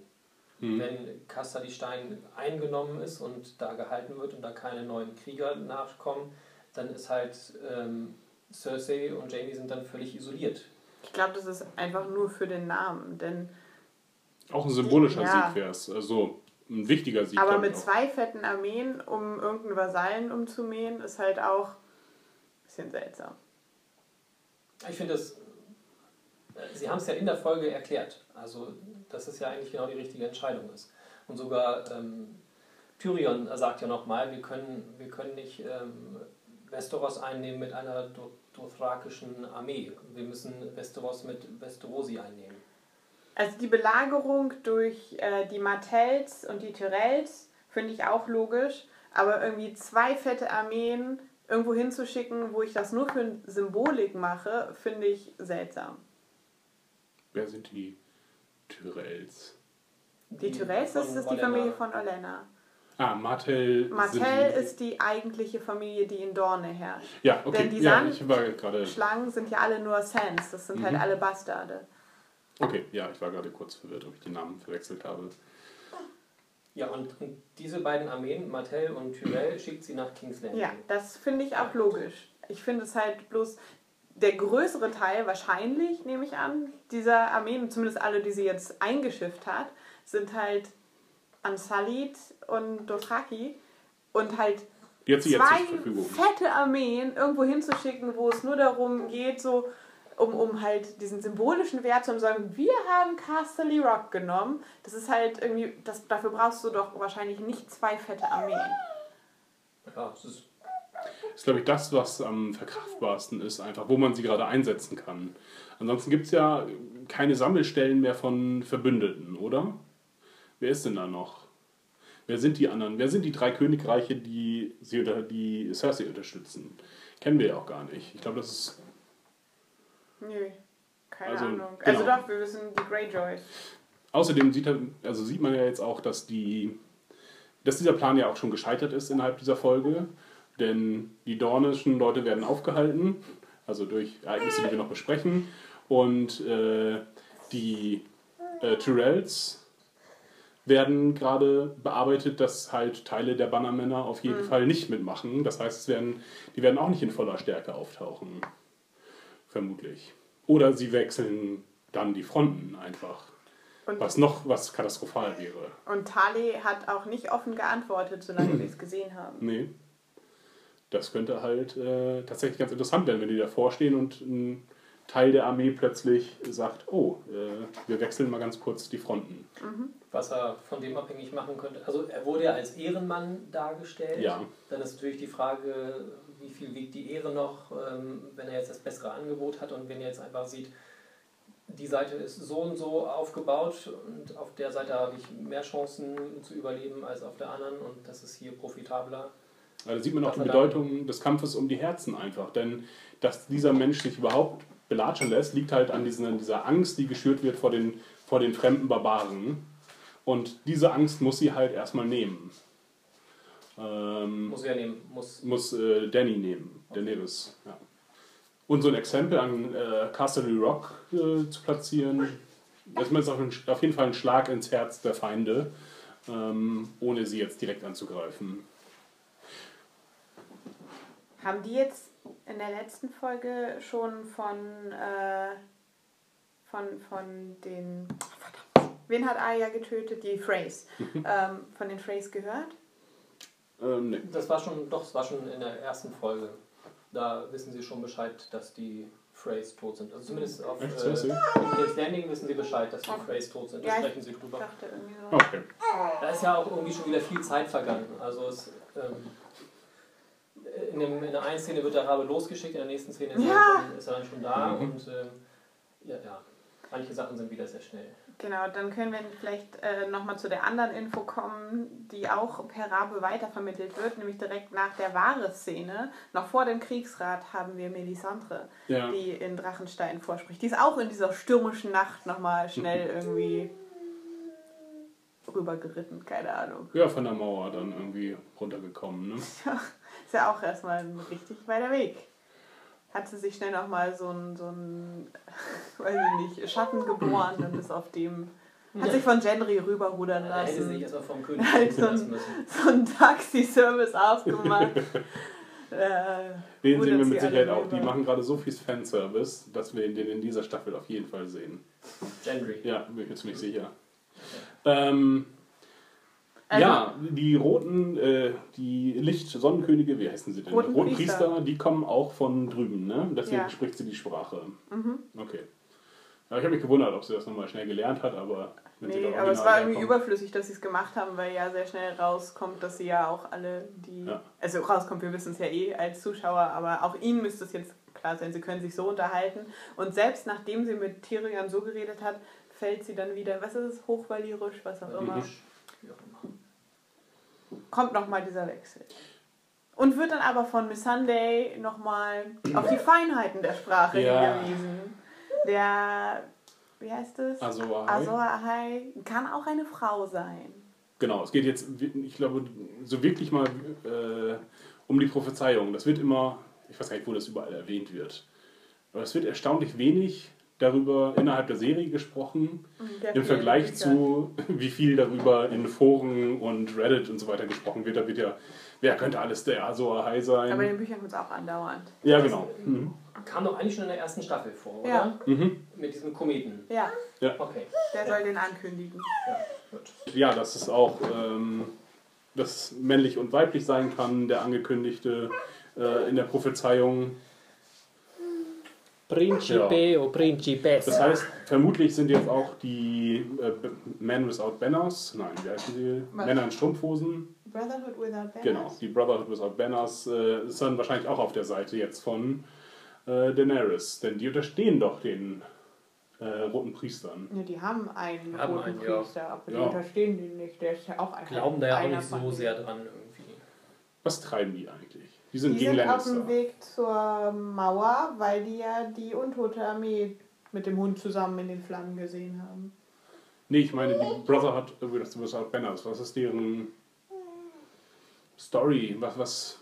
Wenn Kassali Stein eingenommen ist und da gehalten wird und da keine neuen Krieger nachkommen, dann ist halt ähm, Cersei und Jamie sind dann völlig isoliert. Ich glaube, das ist einfach nur für den Namen, denn Auch ein symbolischer Ja. Sieg wäre es. Also ein wichtiger Sieg. aber mit auch. zwei fetten Armeen, um irgendeinen Vasallen umzumähen, ist halt auch ein bisschen seltsam. Ich finde das, Sie haben es ja in der Folge erklärt, also dass es ja eigentlich genau die richtige Entscheidung ist. Und sogar ähm, Tyrion sagt ja nochmal, wir können, wir können nicht ähm, Westeros einnehmen mit einer Do- dothrakischen Armee. Wir müssen Westeros mit Westerosi einnehmen. Also die Belagerung durch äh, die Martells und die Tyrells finde ich auch logisch, aber irgendwie zwei fette Armeen irgendwo hinzuschicken, wo ich das nur für Symbolik mache, finde ich seltsam. Wer sind die Tyrells? Die Tyrells, das ist die. Familie von Olenna. Ah, Martell. Martell die, ist die eigentliche Familie, die in Dorne herrscht. Ja, okay. denn die ja, Sand- ich war gerade. Schlangen sind ja alle nur Sans, das sind halt Mhm. alle Bastarde. Okay, ja, ich war gerade kurz verwirrt, ob ich die Namen verwechselt habe. Ja, und, und diese beiden Armeen, Martell und Tyrell, schickt sie nach King's Landing. Ja, das finde ich auch logisch. Ich finde es halt bloß der größere Teil, wahrscheinlich, nehme ich an, dieser Armeen, zumindest alle, die sie jetzt eingeschifft hat, sind halt Ansalit und Dothraki und halt sie jetzt zwei fette Armeen irgendwo hinzuschicken, wo es nur darum geht, so um, um halt diesen symbolischen Wert zu sagen, wir haben Casterly Rock genommen. Das ist halt irgendwie, das, dafür brauchst du doch wahrscheinlich nicht zwei fette Armeen. Ja, es ist Das ist, glaube ich, das, was am verkraftbarsten ist, einfach, wo man sie gerade einsetzen kann. Ansonsten gibt es ja keine Sammelstellen mehr von Verbündeten, oder? Wer ist denn da noch? Wer sind die anderen? Wer sind die drei Königreiche, die, sie unter, die Cersei unterstützen? Kennen wir ja auch gar nicht. Ich glaube, das ist. Nö, keine Also, Ahnung. genau. Also doch, wir wissen die Greyjoys. Außerdem sieht, also sieht man ja jetzt auch, dass, die, dass dieser Plan ja auch schon gescheitert ist innerhalb dieser Folge. Denn die dornischen Leute werden aufgehalten, also durch Ereignisse, die wir noch besprechen. Und äh, die äh, Tyrells werden gerade bearbeitet, dass halt Teile der Bannermänner auf jeden Fall nicht mitmachen. Das heißt, es werden, die werden auch nicht in voller Stärke auftauchen. Vermutlich. Oder sie wechseln dann die Fronten einfach. Und, Was noch was katastrophal wäre. und Tali hat auch nicht offen geantwortet, solange wir es gesehen haben. Nee. Das könnte halt äh, tatsächlich ganz interessant werden, wenn die davor stehen und ein Teil der Armee plötzlich sagt, oh, äh, wir wechseln mal ganz kurz die Fronten. was er von dem abhängig machen könnte. Also er wurde ja als Ehrenmann dargestellt. Ja. Dann ist natürlich die Frage, wie viel wiegt die Ehre noch, ähm, wenn er jetzt das bessere Angebot hat und wenn er jetzt einfach sieht, die Seite ist so und so aufgebaut und auf der Seite habe ich mehr Chancen zu überleben als auf der anderen und das ist hier profitabler. Also da sieht man auch die Bedeutung des Kampfes um die Herzen einfach. Denn dass dieser Mensch sich überhaupt belatschen lässt, liegt halt an dieser, dieser Angst, die geschürt wird vor den, vor den fremden Barbaren. Und diese Angst muss sie halt erstmal nehmen. Ähm, Muss er nehmen, muss. muss äh, Danny nehmen, Daenerys. Ja. Und so ein Exempel an äh, Castle Rock äh, zu platzieren, das ist auf, einen- auf jeden Fall ein Schlag ins Herz der Feinde, ähm, ohne sie jetzt direkt anzugreifen. Haben die jetzt in der letzten Folge schon von, äh, von, von den. Wen hat Arya getötet? Die Freys. ähm, von den Freys gehört? Ähm, nee. Das war schon, doch, das war schon in der ersten Folge. Da wissen sie schon Bescheid, dass die Freys tot sind. Also zumindest auf Echt? äh, King's Landing wissen sie Bescheid, dass die Freys tot sind. Da Ja, sprechen sie drüber. so. Okay. Da ist ja auch irgendwie schon wieder viel Zeit vergangen. Also es, ähm, in, dem, in der einen Szene wird der Rabe losgeschickt, in der nächsten Szene ist, Ja. er, schon, ist er dann schon da Mhm. und ähm, ja, ja, manche Sachen sind wieder sehr schnell. Genau, dann können wir vielleicht äh, nochmal zu der anderen Info kommen, die auch per Rabe weitervermittelt wird, nämlich direkt nach der Wahre-Szene. Noch vor dem Kriegsrat haben wir Melisandre, Ja. die in Drachenstein vorspricht. Die ist auch in dieser stürmischen Nacht nochmal schnell irgendwie rübergeritten, keine Ahnung. ja, von der Mauer dann irgendwie runtergekommen. Ne? Ist ja auch erstmal ein richtig weiter Weg. Hat sie sich schnell nochmal so ein, so ein, weiß ich nicht, Schatten geboren und ist auf dem Hat sich von Gendry rüberrudern Er hätte sich lassen. erstmal vom König Halt so ein- lassen müssen. So ein Taxi-Service aufgemacht. äh, Den sehen wir sie mit Sicherheit auch. Die machen gerade so viel Fanservice, dass wir den in dieser Staffel auf jeden Fall sehen. Gendry. Ja, bin ich mir ziemlich sicher. Ähm, Also- ja, die roten, äh, die Licht-Sonnenkönige, wie heißen sie denn? Roten die roten Priester. Priester, die kommen auch von drüben, ne? Deswegen Ja. Mhm. spricht sie die Sprache. Okay. Ja, ich habe mich gewundert, ob sie das nochmal schnell gelernt hat, aber wenn sie Nee, da aber es war irgendwie überflüssig, dass sie es gemacht haben, weil ja sehr schnell rauskommt, dass sie ja auch alle die. Ja. Also rauskommt, wir wissen es ja eh als Zuschauer, aber auch ihnen müsste es jetzt klar sein, sie können sich so unterhalten. Und selbst nachdem sie mit Tyrion so geredet hat, fällt sie dann wieder, was ist es, hochvalyrisch, was auch immer. Wie auch immer. Kommt nochmal dieser Wechsel. Und wird dann aber von Miss Sunday nochmal auf die Feinheiten der Sprache Ja. hingewiesen. Der, wie heißt es? Azor Ahai. Azor Ahai kann auch eine Frau sein. Genau, es geht jetzt, ich glaube, so wirklich mal äh, um die Prophezeiung. Das wird immer, ich weiß gar nicht, wo das überall erwähnt wird. Aber es wird erstaunlich wenig darüber innerhalb der Serie gesprochen, Der im Vergleich zu, wie viel darüber in Foren und Reddit und so weiter gesprochen wird. Da wird ja, wer könnte alles der Azor Ahai sein? Aber in den Büchern kommt es auch andauernd. ja, genau. Mhm. Kam doch eigentlich schon in der ersten Staffel vor, oder? Ja. Mit diesem Kometen. Ja, Okay. der soll den ankündigen. Ja, gut. Ja, dass es auch ähm, das männlich und weiblich sein kann, der angekündigte äh, in der Prophezeiung. Principe o Principessa. Das heißt, vermutlich sind jetzt auch die äh, Men Without Banners, nein, wie heißen die? Männer in Strumpfhosen. Brotherhood without banners. Genau, die Brotherhood Without Banners äh, ist dann wahrscheinlich auch auf der Seite jetzt von äh, Daenerys, denn die unterstehen doch den äh, roten Priestern. Ja, die haben einen Haben roten einen, ja. Priester, aber die Ja. unterstehen den nicht. Der ist ja auch ein Glauben da ja auch nicht so sehr dran irgendwie. Was treiben die eigentlich? Die sind Die gegen sind auf dem Weg zur Mauer, weil die ja die untote Armee mit dem Hund zusammen in den Flammen gesehen haben. Nee, ich meine, die Brotherhood Without Banners. Was ist deren Story? Was, was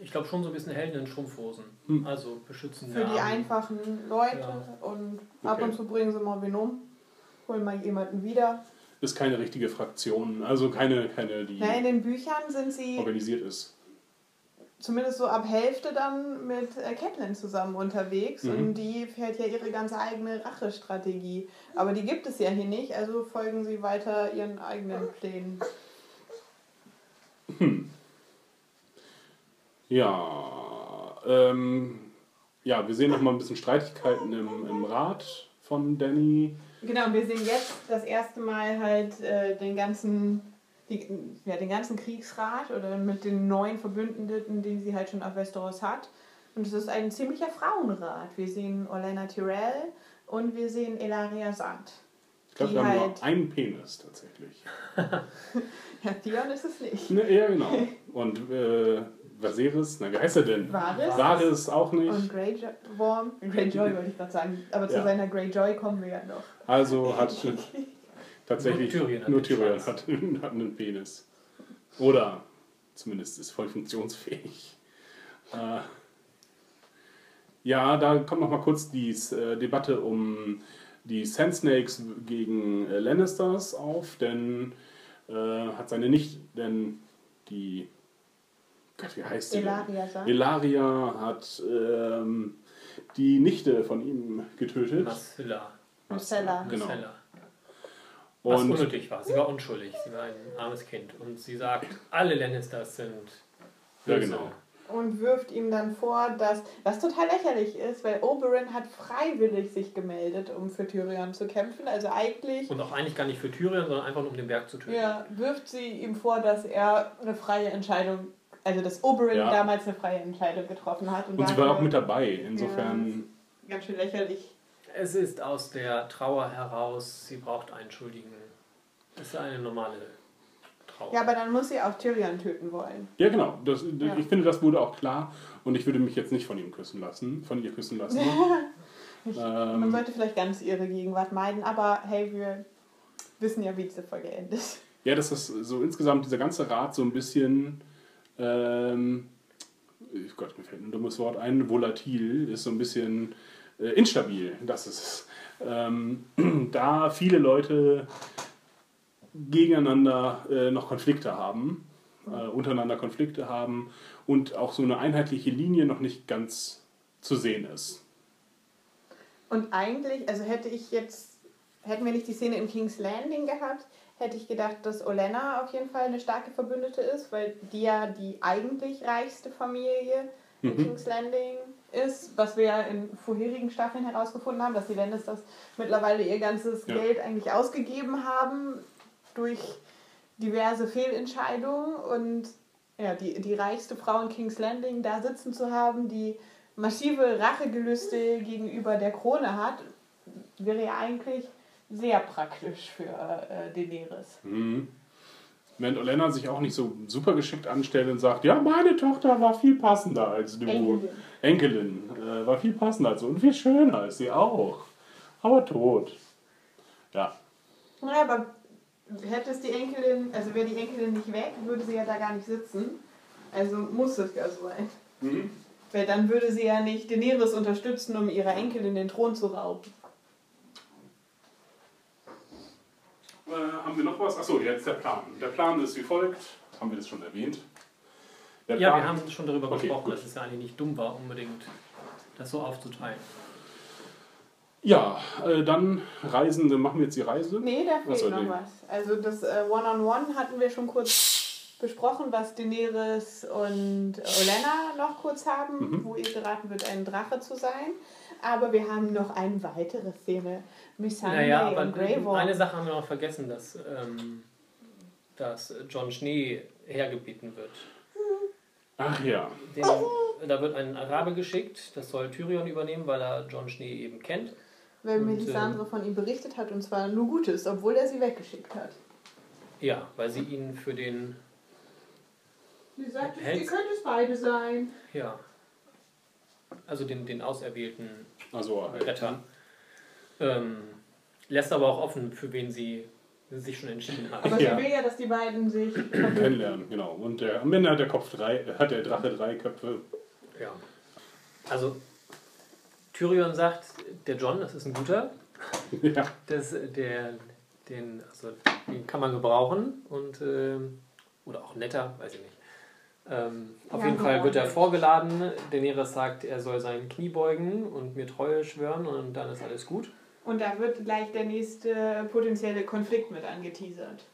Ich glaube schon so ein bisschen Helden in Strumpfhosen. Also beschützen Für die einfachen Leute Ja. und ab Okay. und zu bringen sie mal wen um, holen mal jemanden wieder. ist keine richtige Fraktion, also keine, keine die Na, in den Büchern sind sie organisiert ist. Zumindest so ab Hälfte dann mit äh, Catelyn zusammen unterwegs Mhm. und die fährt ja ihre ganz eigene Rachestrategie. Aber die gibt es ja hier nicht, also folgen sie weiter ihren eigenen Plänen. Ja, ähm, ja, wir sehen noch mal ein bisschen Streitigkeiten im, im Rat von Danny. Genau, wir sehen jetzt das erste Mal halt äh, den ganzen die, ja, den ganzen Kriegsrat oder mit den neuen Verbündeten, die sie halt schon auf Westeros hat. Und es ist ein ziemlicher Frauenrat. Wir sehen Olenna Tyrell und wir sehen Elaria Sand. Ich glaube, wir haben nur halt- einen Penis tatsächlich. Ja, Dion ist es nicht. Ne, ja, genau. Und äh, Vaseris, na, wie heißt er denn? Varys. Varys auch nicht. Und Greyjoy, Worm, Greyjoy wollte ich gerade sagen, aber zu Ja. seiner Greyjoy kommen wir ja noch. Also hat tatsächlich Nur Tyrion hat nur Tyrion hat, hat einen Penis. Oder zumindest ist voll funktionsfähig. Äh, ja, da kommt noch mal kurz die äh, Debatte um die Sand Snakes gegen äh, Lannisters auf, denn äh, hat seine nicht, denn die Gott, wie heißt sie? Elaria. Elaria hat ähm, die Nichte von ihm getötet. Marcella. Marcella. Genau. Marcella. Was Und unnötig war. Sie war unschuldig. Sie war ein armes Kind. Und sie sagt, alle Lannisters sind Ja, böse. genau. und wirft ihm dann vor, dass was total lächerlich ist, weil Oberyn hat freiwillig sich gemeldet, um für Tyrion zu kämpfen. Also eigentlich Und auch eigentlich gar nicht für Tyrion, sondern einfach nur um den Berg zu töten. ja, wirft sie ihm vor, dass er eine freie Entscheidung, also dass Oberyn Ja. damals eine freie Entscheidung getroffen hat. Und sie war auch mit dabei. Insofern, Ganz schön lächerlich. Es ist aus der Trauer heraus, sie braucht einen Schuldigen. Das ist eine normale Trauer. Ja, aber dann muss sie auch Tyrion töten wollen. ja genau. Das, Ja. Ich finde, das wurde auch klar. Und ich würde mich jetzt nicht von ihm küssen lassen, von ihr küssen lassen. Man ähm, sollte vielleicht ganz ihre Gegenwart meiden, aber hey, wir wissen ja, wie diese Folge endet. ja, das ist so insgesamt dieser ganze Rat so ein bisschen. Ähm, oh Gott, mir fällt ein dummes Wort ein. Volatil ist so ein bisschen äh, instabil. Das ist es. Ähm, da viele Leute gegeneinander äh, noch Konflikte haben, äh, untereinander Konflikte haben und auch so eine einheitliche Linie noch nicht ganz zu sehen ist. Und eigentlich, also hätte ich jetzt, hätten wir nicht die Szene in King's Landing gehabt, hätte ich gedacht, dass Olenna auf jeden Fall eine starke Verbündete ist, weil die ja die eigentlich reichste Familie in King's Landing ist, was wir ja in vorherigen Staffeln herausgefunden haben, dass die Lannisters mittlerweile ihr ganzes Ja. Geld eigentlich ausgegeben haben durch diverse Fehlentscheidungen und ja, die, die reichste Frau in King's Landing da sitzen zu haben, die massive Rachegelüste gegenüber der Krone hat, wäre ja eigentlich sehr praktisch für äh, Daenerys. Während Olenna sich auch nicht so super geschickt anstellt und sagt, ja, meine Tochter war viel passender als du. Enkelin. Enkelin äh, war viel passender als du und viel schöner als sie auch. Aber tot. Ja. Ja, aber hätte es die Enkelin, also wäre die Enkelin nicht weg, würde sie ja da gar nicht sitzen. Also muss es ja so sein. Weil dann würde sie ja nicht Daenerys unterstützen, um ihrer Enkelin den Thron zu rauben. Äh, haben wir noch was? Achso, jetzt der Plan. Der Plan ist wie folgt. Haben wir das schon erwähnt? Der Ja, Plan- wir haben schon darüber Okay, gesprochen, gut. dass es ja eigentlich nicht dumm war, unbedingt das so aufzuteilen. Ja, äh, dann Reisende, machen wir jetzt die Reise? Nee, da fehlt Achso, noch nee. was. Also das äh, One-on-One hatten wir schon kurz besprochen, was Daenerys und Olenna noch kurz haben, Mhm. wo ihr geraten wird, ein Drache zu sein. Aber wir haben noch eine weitere Szene. Missandei Naja, aber und Grey Worm. eine Sache haben wir noch vergessen, dass, ähm, dass John Schnee hergebeten wird. Ach ja. Den, da wird ein Arabe geschickt, das soll Tyrion übernehmen, weil er John Schnee eben kennt. Weil Melisandre von ihm berichtet hat und zwar nur Gutes, obwohl er sie weggeschickt hat. Ja, weil sie ihn für den, Sie sagt, ihr könnt es beide sein. ja, also den, den auserwählten Also, halt. Retter, ähm, lässt aber auch offen, für wen sie sich schon entschieden hat. Aber Ja. sie will ja, dass die beiden sich kennenlernen, genau. Und der, am Ende hat der Kopf drei, hat der Drache drei Köpfe. Ja. Also, Tyrion sagt, der John, das ist ein guter, ja. das, der, den, also, den kann man gebrauchen und, ähm, oder auch netter, weiß ich nicht. Ähm, auf Ja, jeden Fall wird er ordentlich. vorgeladen. Daenerys sagt, er soll sein Knie beugen und mir Treue schwören und dann ist alles gut. Und da wird gleich der nächste potenzielle Konflikt mit angeteasert.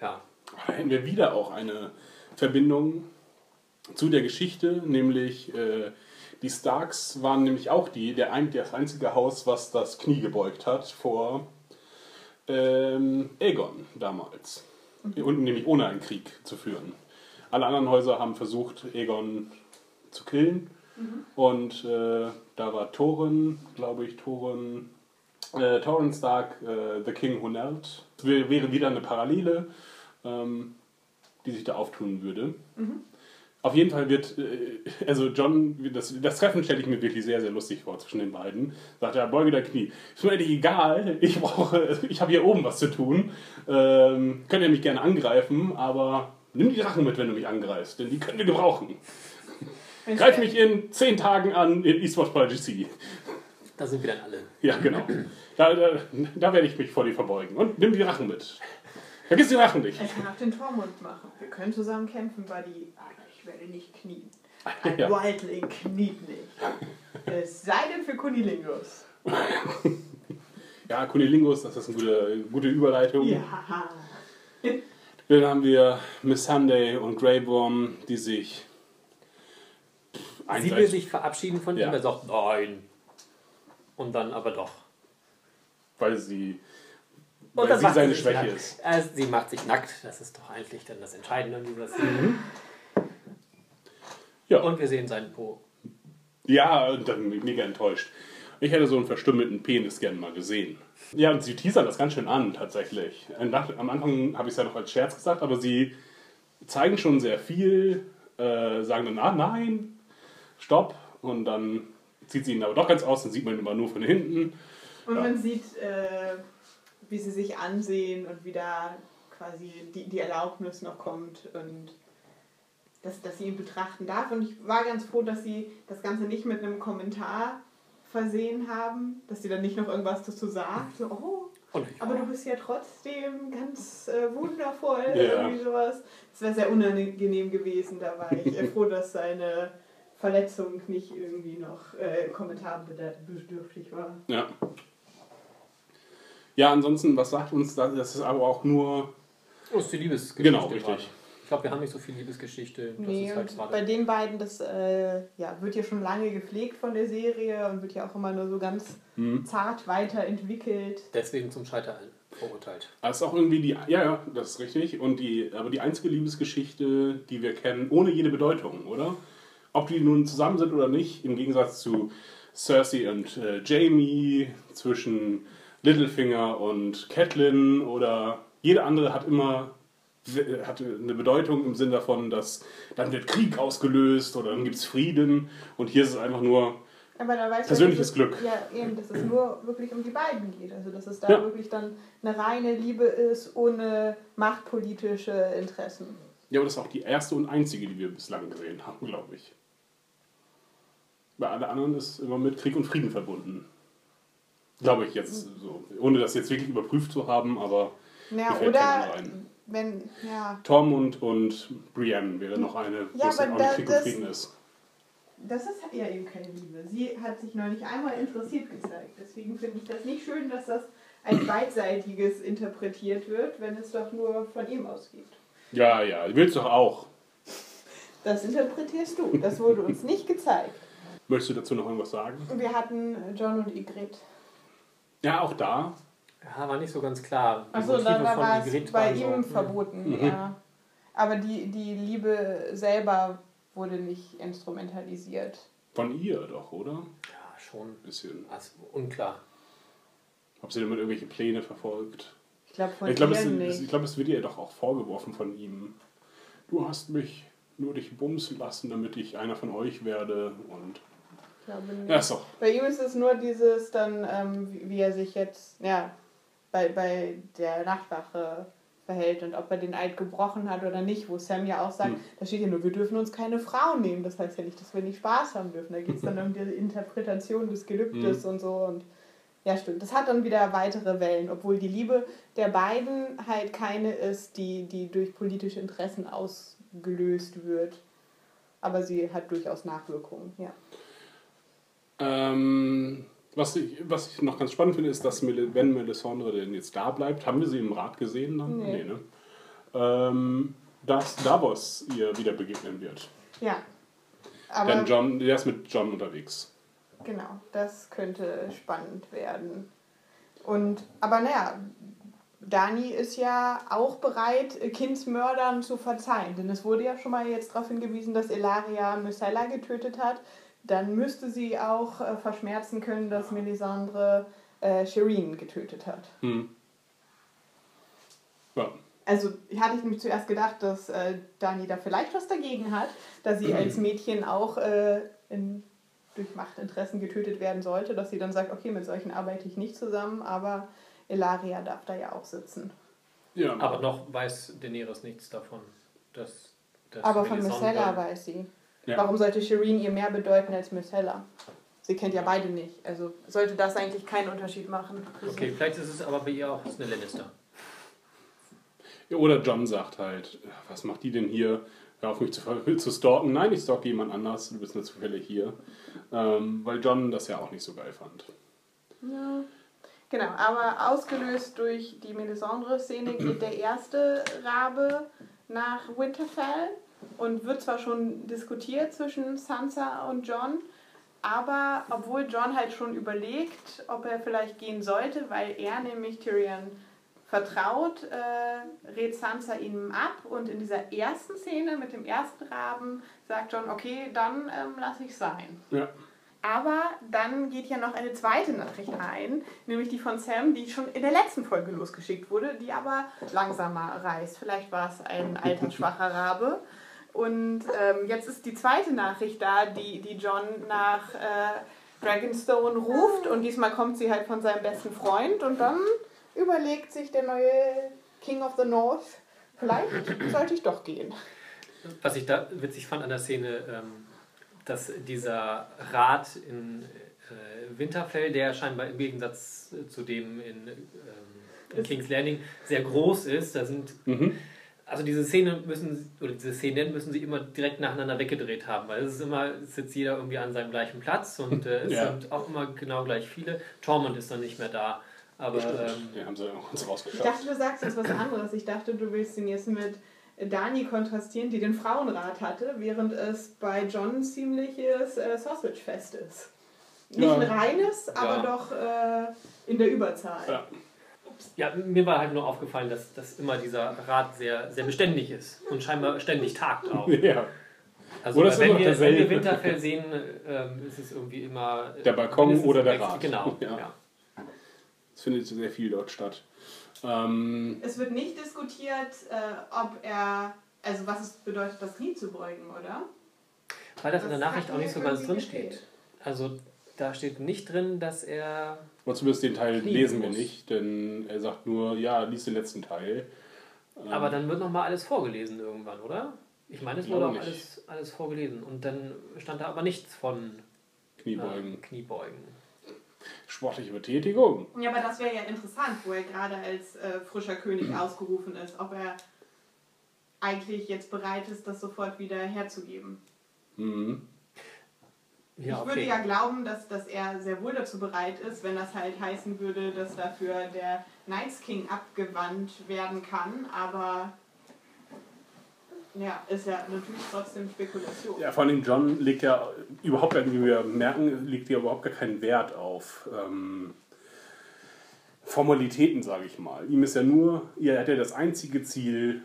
Ja, Da hätten wir wieder auch eine Verbindung zu der Geschichte, nämlich äh, die Starks waren nämlich auch die, der ein, das einzige Haus, was das Knie gebeugt hat vor ähm, Aegon damals. Und nämlich ohne einen Krieg zu führen. Alle anderen Häuser haben versucht, Aegon zu killen. Und äh, da war Thorin, glaube ich, Thorin, äh, Thorin Stark, äh, The King Who wär- wäre wieder eine Parallele, ähm, die sich da auftun würde. Auf jeden Fall wird, äh, also John, das, das Treffen stelle ich mir wirklich sehr, sehr lustig vor zwischen den beiden. Sagt er, beuge dein Knie. Ist mir eigentlich egal, ich brauche, ich habe hier oben was zu tun. Ähm, könnt ihr mich gerne angreifen, aber nimm die Drachen mit, wenn du mich angreifst, denn die können wir gebrauchen. Greif mich in zehn Tagen an in Eastwatch by GC. da sind wir dann alle. Ja, genau. Da, da, da werde ich mich vor dir verbeugen. Und nimm die Drachen mit. Vergiss die Drachen nicht. Er kann auch den Tormund machen. Wir können zusammen kämpfen, Buddy. Aber ich werde nicht knien. Ein Ja. Wildling kniet nicht. Es sei denn für Kunilingus. Ja, Kunilingus, das ist eine gute, gute Überleitung. Ja. Dann haben wir Miss Sunday und Grey Worm, die sich Sie will sich verabschieden von Ja. ihm, er sagt nein. Und dann aber doch. weil sie, Und weil sie seine sich Schwäche nackt. ist. Äh, sie macht sich nackt, das ist doch eigentlich dann das Entscheidende dieser Szene. Ja. Und wir sehen seinen Po. Ja, und dann bin ich mega enttäuscht. Ich hätte so einen verstümmelten Penis gerne mal gesehen. Ja, und sie teasern das ganz schön an, tatsächlich. Am Anfang habe ich es ja noch als Scherz gesagt, aber sie zeigen schon sehr viel, äh, sagen dann, ah nein, stopp. Und dann zieht sie ihn aber doch ganz aus, dann sieht man ihn immer nur von hinten. Und Ja. man sieht, äh, wie sie sich ansehen und wie da quasi die, die Erlaubnis noch kommt und dass, dass sie ihn betrachten darf. Und ich war ganz froh, dass sie das Ganze nicht mit einem Kommentar versehen haben, dass sie dann nicht noch irgendwas dazu sagt. So, oh, ich Aber du bist ja trotzdem ganz äh, wundervoll, Ja. irgendwie sowas. Es wäre sehr unangenehm gewesen, da war ich äh, froh, dass seine Verletzung nicht irgendwie noch äh, kommentarbedürftig war. Ja. Ja, ansonsten, was sagt uns das? Das ist aber auch nur. Oh, ist die Liebesgeschichte. Genau, gerade. richtig. Ich glaube, wir haben nicht so viel Liebesgeschichte. Das Nee, ist halt bei den beiden, das äh, ja, wird ja schon lange gepflegt von der Serie und wird ja auch immer nur so ganz Mhm. zart weiterentwickelt. Deswegen zum Scheitern verurteilt. Das ist auch irgendwie die. Ja, ja, das ist richtig. Und die, aber die einzige Liebesgeschichte, die wir kennen, ohne jede Bedeutung, oder? Ob die nun zusammen sind oder nicht, im Gegensatz zu Cersei und äh, Jamie, zwischen Littlefinger und Catelyn oder jede andere hat immer hat eine Bedeutung im Sinn davon, dass dann wird Krieg ausgelöst oder dann gibt es Frieden und hier ist es einfach nur Persönliches dass Glück. Ja, eben, dass es nur wirklich um die beiden geht. Also, dass es da Ja. wirklich dann eine reine Liebe ist, ohne machtpolitische Interessen. Ja, aber das ist auch die erste und einzige, die wir bislang gesehen haben, glaube ich. Bei allen anderen ist immer mit Krieg und Frieden verbunden. Glaube ich jetzt so. Ohne das jetzt wirklich überprüft zu haben, aber Ja, oder. Wenn, ja, Tom und, und Brienne wäre noch eine, wo Ja, es dann aber auch da- nicht Krieg das- und Frieden ist. das ist ja eben keine Liebe. Sie hat sich noch nicht einmal interessiert gezeigt. Deswegen finde ich das nicht schön, dass das als beidseitiges interpretiert wird, wenn es doch nur von ihm ausgeht. Ja, ja, willst du doch auch. Das interpretierst du. Das wurde uns nicht gezeigt. Möchtest du dazu noch irgendwas sagen? Wir hatten John und Ygritte. Ja, auch da. Ja, war nicht so ganz klar. Achso, dann da von war es bei waren so, ihm hm. verboten. Mhm. Ja. Aber die, die Liebe selber wurde nicht instrumentalisiert. Von ihr doch, oder? Ja, schon. Ein bisschen. Also, unklar. Ob sie damit irgendwelche Pläne verfolgt? Ich glaube von Ich glaube, ihr es, nicht. ich glaube, es wird ihr doch auch vorgeworfen von ihm. Du hast mich nur dich bumsen lassen, damit ich einer von euch werde. Und Ich glaube nicht. ja, doch. Bei ihm ist es nur dieses dann, ähm, wie, wie er sich jetzt, ja, bei, bei der Nachtwache verhält und ob er den Eid gebrochen hat oder nicht, wo Sam ja auch sagt, Hm. da steht ja nur, wir dürfen uns keine Frauen nehmen. Das heißt ja nicht, dass wir nicht Spaß haben dürfen. Da geht es dann um die Interpretation des Gelübdes Hm. und so und ja, stimmt. Das hat dann wieder weitere Wellen, obwohl die Liebe der beiden halt keine ist, die, die durch politische Interessen ausgelöst wird. Aber sie hat durchaus Nachwirkungen, ja. Ähm, was, ich, was ich noch ganz spannend finde, ist, dass Mel wenn Melisandre denn jetzt da bleibt, haben wir sie im Rat gesehen dann? Nee. ne? Ähm, dass Davos ihr wieder begegnen wird. Ja. Aber Denn John, der ist mit John unterwegs. Genau, das könnte spannend werden. Und, aber naja, Dani ist ja auch bereit, Kindsmördern zu verzeihen. Denn es wurde ja schon mal jetzt darauf hingewiesen, dass Elaria Myrcella getötet hat. Dann müsste sie auch äh, verschmerzen können, dass Melisandre äh, Shireen getötet hat. Hm. Ja. Also hatte ich nämlich zuerst gedacht, dass äh, Dani da vielleicht was dagegen hat, da sie als Mädchen auch äh, in, durch Machtinteressen getötet werden sollte, dass sie dann sagt, okay, mit solchen arbeite ich nicht zusammen, aber Elaria darf da ja auch sitzen. ja. Aber noch weiß Daenerys nichts davon. Dass, dass aber von Myrcella weiß sie. Ja. Warum sollte Shireen ihr mehr bedeuten als Myrcella? Sie kennt ja beide nicht. Also sollte das eigentlich keinen Unterschied machen. Okay, vielleicht ist es aber bei ihr auch ist eine Lannister. Ja, Oder John sagt halt, was macht die denn hier? Hör auf mich zu, zu stalken. Nein, ich stalke jemand anders, du bist nur zufällig hier. Ähm, weil John das ja auch nicht so geil fand. Ja. Genau, aber ausgelöst durch die Melisandre-Szene geht der erste Rabe nach Winterfell und wird zwar schon diskutiert zwischen Sansa und John, aber obwohl John halt schon überlegt, ob er vielleicht gehen sollte, weil er nämlich Tyrion vertraut, äh, rät Sansa ihm ab und in dieser ersten Szene mit dem ersten Raben sagt John, okay, dann ähm, lasse ich sein. Ja. Aber dann geht ja noch eine zweite Nachricht ein, nämlich die von Sam, die schon in der letzten Folge losgeschickt wurde, die aber langsamer reist. Vielleicht war es ein altersschwacher Rabe. Und ähm, jetzt ist die zweite Nachricht da, die, die John nach äh, Dragonstone ruft. Und diesmal kommt sie halt von seinem besten Freund. Und dann überlegt sich der neue King of the North, vielleicht sollte ich doch gehen. Was ich da witzig fand an der Szene, ähm, dass dieser Rat in, äh, Winterfell, der scheinbar im Gegensatz zu dem in, ähm, in King's Landing sehr groß ist. Da sind Mhm. Also diese Szene müssen oder diese Szenen müssen sie immer direkt nacheinander weggedreht haben, weil es ist immer es sitzt jeder irgendwie an seinem gleichen Platz und äh, es Ja. sind auch immer genau gleich viele. Tormund ist dann nicht mehr da, aber ähm, Den haben sie uns Ich rausgeschafft. dachte, du sagst jetzt was anderes. Ich dachte, du willst ihn jetzt mit Dani kontrastieren, die den Frauenrat hatte, während es bei John ein ziemliches äh, Sausage-Fest ist. Nicht Ja. ein reines, aber Ja. doch äh, in der Überzahl. Ja. Ja, mir war halt nur aufgefallen, dass, dass immer dieser Rat sehr, sehr beständig ist und scheinbar ständig tagt auch. Ja. Also Oder wenn wir, wenn wir Winterfell sehen, ähm, ist es irgendwie immer... äh, Der Balkon oder der Rat. Genau, Ja. ja. Es findet sehr viel dort statt. Ähm, Es wird nicht diskutiert, äh, ob er, also was es bedeutet, das Knie zu beugen, oder? Weil das in der Das Nachricht auch nicht so ganz drin steht. gefehlt. Also da steht nicht drin, dass er... aber zumindest den Teil lesen wir nicht, denn er sagt nur, ja, lies den letzten Teil. Aber dann wird nochmal alles vorgelesen irgendwann, oder? Ich meine, es wurde auch nicht. alles, alles vorgelesen. Und dann stand da aber nichts von Kniebeugen. äh, Kniebeugen. Sportliche Betätigung. Ja, aber das wäre ja interessant, wo er gerade als äh, frischer König ausgerufen ist, ob er eigentlich jetzt bereit ist, das sofort wieder herzugeben. Mhm. Ja, ich würde okay. ja glauben, dass, dass er sehr wohl dazu bereit ist, wenn das halt heißen würde, dass dafür der Knights King abgewandt werden kann, aber ja, ist ja natürlich trotzdem Spekulation. Ja, vor allem John legt ja überhaupt, wie wir merken, legt ja überhaupt gar keinen Wert auf ähm, Formalitäten, sage ich mal. Ihm ist ja nur, er hat ja das einzige Ziel,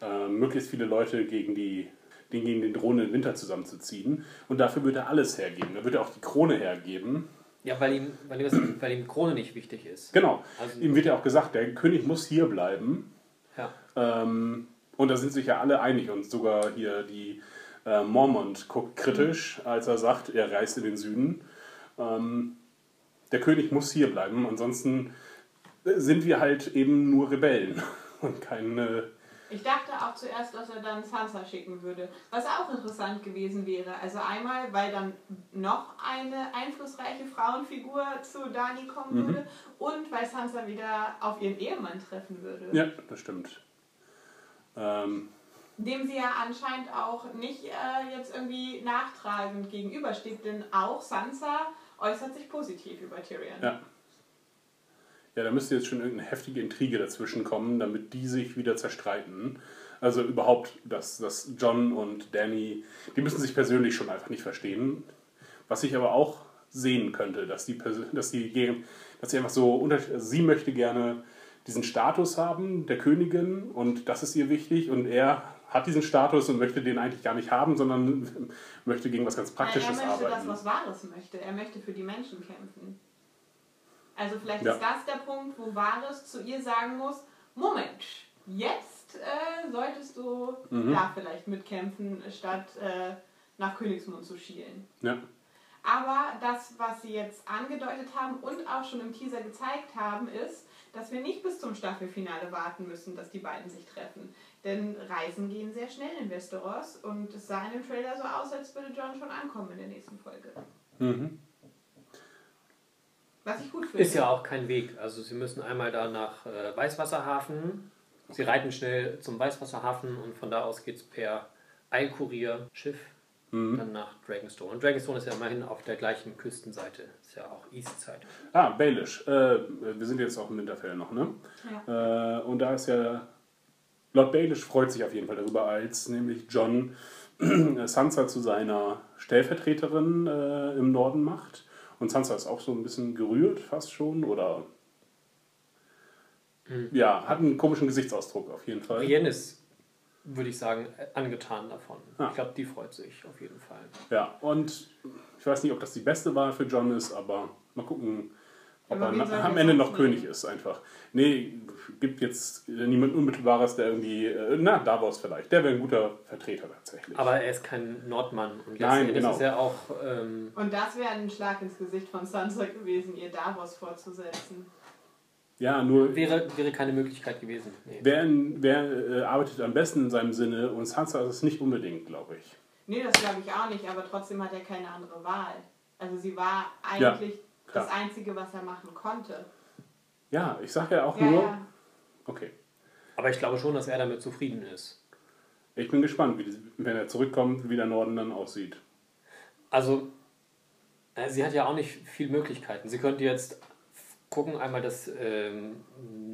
äh, möglichst viele Leute gegen die den gegen den drohenden Winter zusammenzuziehen. Und dafür wird er alles hergeben. Da wird er auch die Krone hergeben. Ja, weil ihm, weil, ihm, das- weil ihm Krone nicht wichtig ist. Genau. Also- Ihm wird ja auch gesagt, der König muss hier bleiben. Ja. Ähm, und da sind sich ja alle einig und sogar hier die äh, Mormont guckt kritisch, als er sagt, er reist in den Süden. Ähm, der König muss hier bleiben, ansonsten sind wir halt eben nur Rebellen und keine. Ich dachte auch zuerst, dass er dann Sansa schicken würde. Was auch interessant gewesen wäre. Also einmal, weil dann noch eine einflussreiche Frauenfigur zu Dani kommen würde und weil Sansa wieder auf ihren Ehemann treffen würde. Ja, das stimmt. Ähm, Dem sie ja anscheinend auch nicht äh, jetzt irgendwie nachtragend gegenübersteht, denn auch Sansa äußert sich positiv über Tyrion. Ja. Ja, da müsste jetzt schon irgendeine heftige Intrige dazwischen kommen, damit die sich wieder zerstreiten. Also überhaupt, dass, dass John und Danny, die müssen sich persönlich schon einfach nicht verstehen. Was ich aber auch sehen könnte, dass die, dass die, dass sie einfach so, also sie möchte gerne diesen Status haben, der Königin, und das ist ihr wichtig. Und er hat diesen Status und möchte den eigentlich gar nicht haben, sondern möchte gegen was ganz Nein, er Praktisches möchte das, arbeiten. was Wahres möchte. Er möchte für die Menschen kämpfen. Also vielleicht Ja. ist das der Punkt, wo Wahres zu ihr sagen muss, Moment, jetzt äh, solltest du Mhm. da vielleicht mitkämpfen, statt äh, nach Königsmund zu schielen. Ja. Aber das, was sie jetzt angedeutet haben und auch schon im Teaser gezeigt haben, ist, dass wir nicht bis zum Staffelfinale warten müssen, dass die beiden sich treffen. Denn Reisen gehen sehr schnell in Westeros und es sah in dem Trailer so aus, als würde John schon ankommen in der nächsten Folge. Mhm. Was ich gut finde. Ist ja auch kein Weg. Also sie müssen einmal da nach äh, Weißwasserhafen. Sie reiten schnell zum Weißwasserhafen und von da aus geht es per Eilkurier Schiff dann nach Dragonstone. Und Dragonstone ist ja immerhin auf der gleichen Küstenseite. Ist ja auch Eastside. Ah, Baelish. Äh, wir sind jetzt auch im Winterfell noch, ne? Äh, und da ist ja. Lord Baelish freut sich auf jeden Fall darüber, als nämlich John Sansa zu seiner Stellvertreterin äh, im Norden macht. Und Sansa ist auch so ein bisschen gerührt, fast schon, oder. Ja, hat einen komischen Gesichtsausdruck auf jeden Fall. Brienne ist, würde ich sagen, angetan davon. Ah. Ich glaube, die freut sich auf jeden Fall. Ja, und ich weiß nicht, ob das die beste Wahl für John ist, aber mal gucken, ob er am Ende noch? König ist einfach. Nee, gibt jetzt niemand Unmittelbares, der irgendwie, äh, na, Davos vielleicht, der wäre ein guter Vertreter tatsächlich. Aber er ist kein Nordmann. Und Nein, Endes genau. ist er auch. Ähm, Und das wäre ein Schlag ins Gesicht von Sansa gewesen, ihr Davos vorzusetzen. ja, nur, wäre, wäre keine Möglichkeit gewesen. Nee. wer, wer äh, arbeitet am besten in seinem Sinne und Sansa ist es nicht unbedingt, glaube ich. Nee, das glaube ich auch nicht, aber trotzdem hat er keine andere Wahl. Also sie war eigentlich klar. Das Einzige, was er machen konnte. Ja, ich sage ja auch Ja, nur. ja. Okay. Aber ich glaube schon, dass er damit zufrieden ist. Ich bin gespannt, wie, wenn er zurückkommt, wie der Norden dann aussieht. Also, äh, sie hat ja auch nicht viel Möglichkeiten. Sie könnte jetzt gucken, einmal das ähm,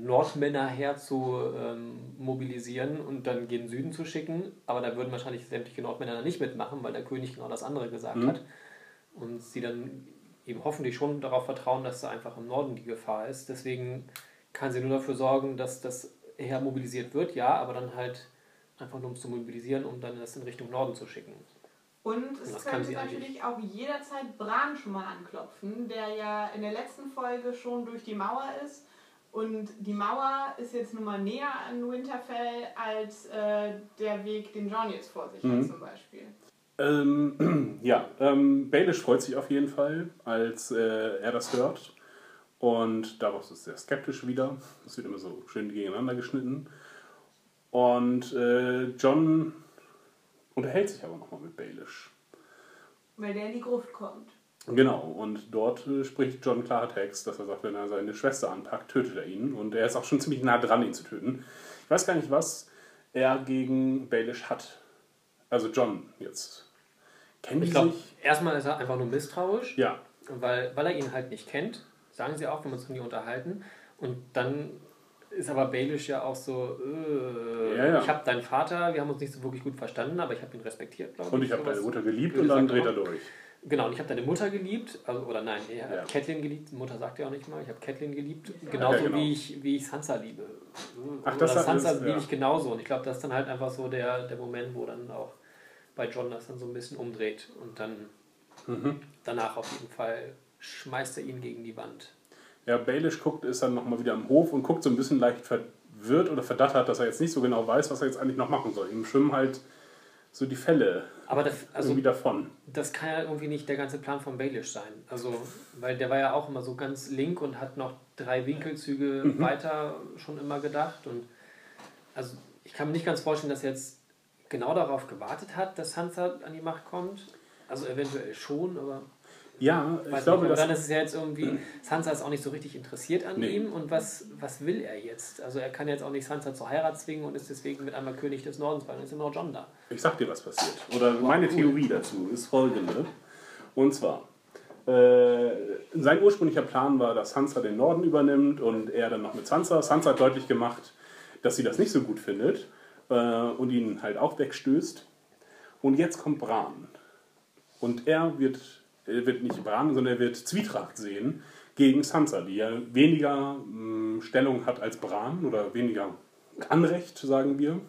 Nordmännerheer zu ähm, mobilisieren und dann gen Süden zu schicken. Aber da würden wahrscheinlich sämtliche Nordmänner dann nicht mitmachen, weil der König genau das andere gesagt Mhm. hat. Und sie dann eben hoffentlich schon darauf vertrauen, dass da einfach im Norden die Gefahr ist. Deswegen kann sie nur dafür sorgen, dass das Heer mobilisiert wird, ja, aber dann halt einfach nur um es zu mobilisieren, um dann das in Richtung Norden zu schicken. Und es kann könnte natürlich auch jederzeit Bran schon mal anklopfen, der ja in der letzten Folge schon durch die Mauer ist. Und die Mauer ist jetzt nun mal näher an Winterfell als äh, der Weg, den John jetzt vor sich Mhm. hat zum Beispiel. Ähm, ja, ähm, Baelish freut sich auf jeden Fall, als äh, er das hört. Und daraus ist er skeptisch wieder. Es wird immer so schön gegeneinander geschnitten. Und äh, John unterhält sich aber nochmal mit Baelish. Weil der in die Gruft kommt. Genau, und dort äh, spricht John Klartext, dass er sagt, wenn er seine Schwester anpackt, tötet er ihn. Und er ist auch schon ziemlich nah dran, ihn zu töten. Ich weiß gar nicht, was er gegen Baelish hat. Also John jetzt. Kennen Ich glaube, erstmal ist er einfach nur misstrauisch, Ja, weil, weil er ihn halt nicht kennt. Sagen sie auch, wenn wir uns nie unterhalten. Und dann ist aber Baelish ja auch so, äh, Ja, ja. ich habe deinen Vater, wir haben uns nicht so wirklich gut verstanden, aber ich habe ihn respektiert, glaube und ich habe deine Mutter geliebt und dann dreht er durch. Genau, und ich habe deine Mutter geliebt, also, oder nein, er Ja. hat Catelyn geliebt, Mutter sagt ja auch nicht mal, ich habe Catelyn geliebt, genauso Ja, genau. wie, ich, wie ich Sansa liebe. Ach, Oder das Sansa das- liebe ja. ich genauso und ich glaube, das ist dann halt einfach so der, der Moment, wo dann auch bei John das dann so ein bisschen umdreht und dann Mhm. danach auf jeden Fall schmeißt er ihn gegen die Wand. Ja, Baelish guckt, ist dann nochmal wieder am Hof und guckt so ein bisschen leicht verwirrt oder verdattert, dass er jetzt nicht so genau weiß, was er jetzt eigentlich noch machen soll. Ihm schwimmen halt so die Fälle Aber das, also irgendwie davon. das kann ja irgendwie nicht der ganze Plan von Baelish sein. Also, weil der war ja auch immer so ganz link und hat noch drei Winkelzüge Mhm. weiter schon immer gedacht. Und also ich kann mir nicht ganz vorstellen, dass jetzt genau darauf gewartet hat, dass Sansa an die Macht kommt. Also eventuell schon, aber Ja, ich weiß glaube, nicht. Aber dass dann ist es ja jetzt irgendwie, Sansa ist auch nicht so richtig interessiert an Nee. ihm und was, was will er jetzt? Also er kann jetzt auch nicht Sansa zur Heirat zwingen und ist deswegen mit einmal König des Nordens, weil dann ist immer noch John da. Ich sag dir, was passiert. Oder meine Theorie dazu ist folgende. Und zwar, äh, sein ursprünglicher Plan war, dass Sansa den Norden übernimmt und er dann noch mit Sansa. Sansa hat deutlich gemacht, dass sie das nicht so gut findet und ihn halt auch wegstößt. Und jetzt kommt Bran. Und er wird, er wird nicht Bran, sondern er wird Zwietracht sehen gegen Sansa, die ja weniger mh, Stellung hat als Bran oder weniger Anrecht, sagen wir.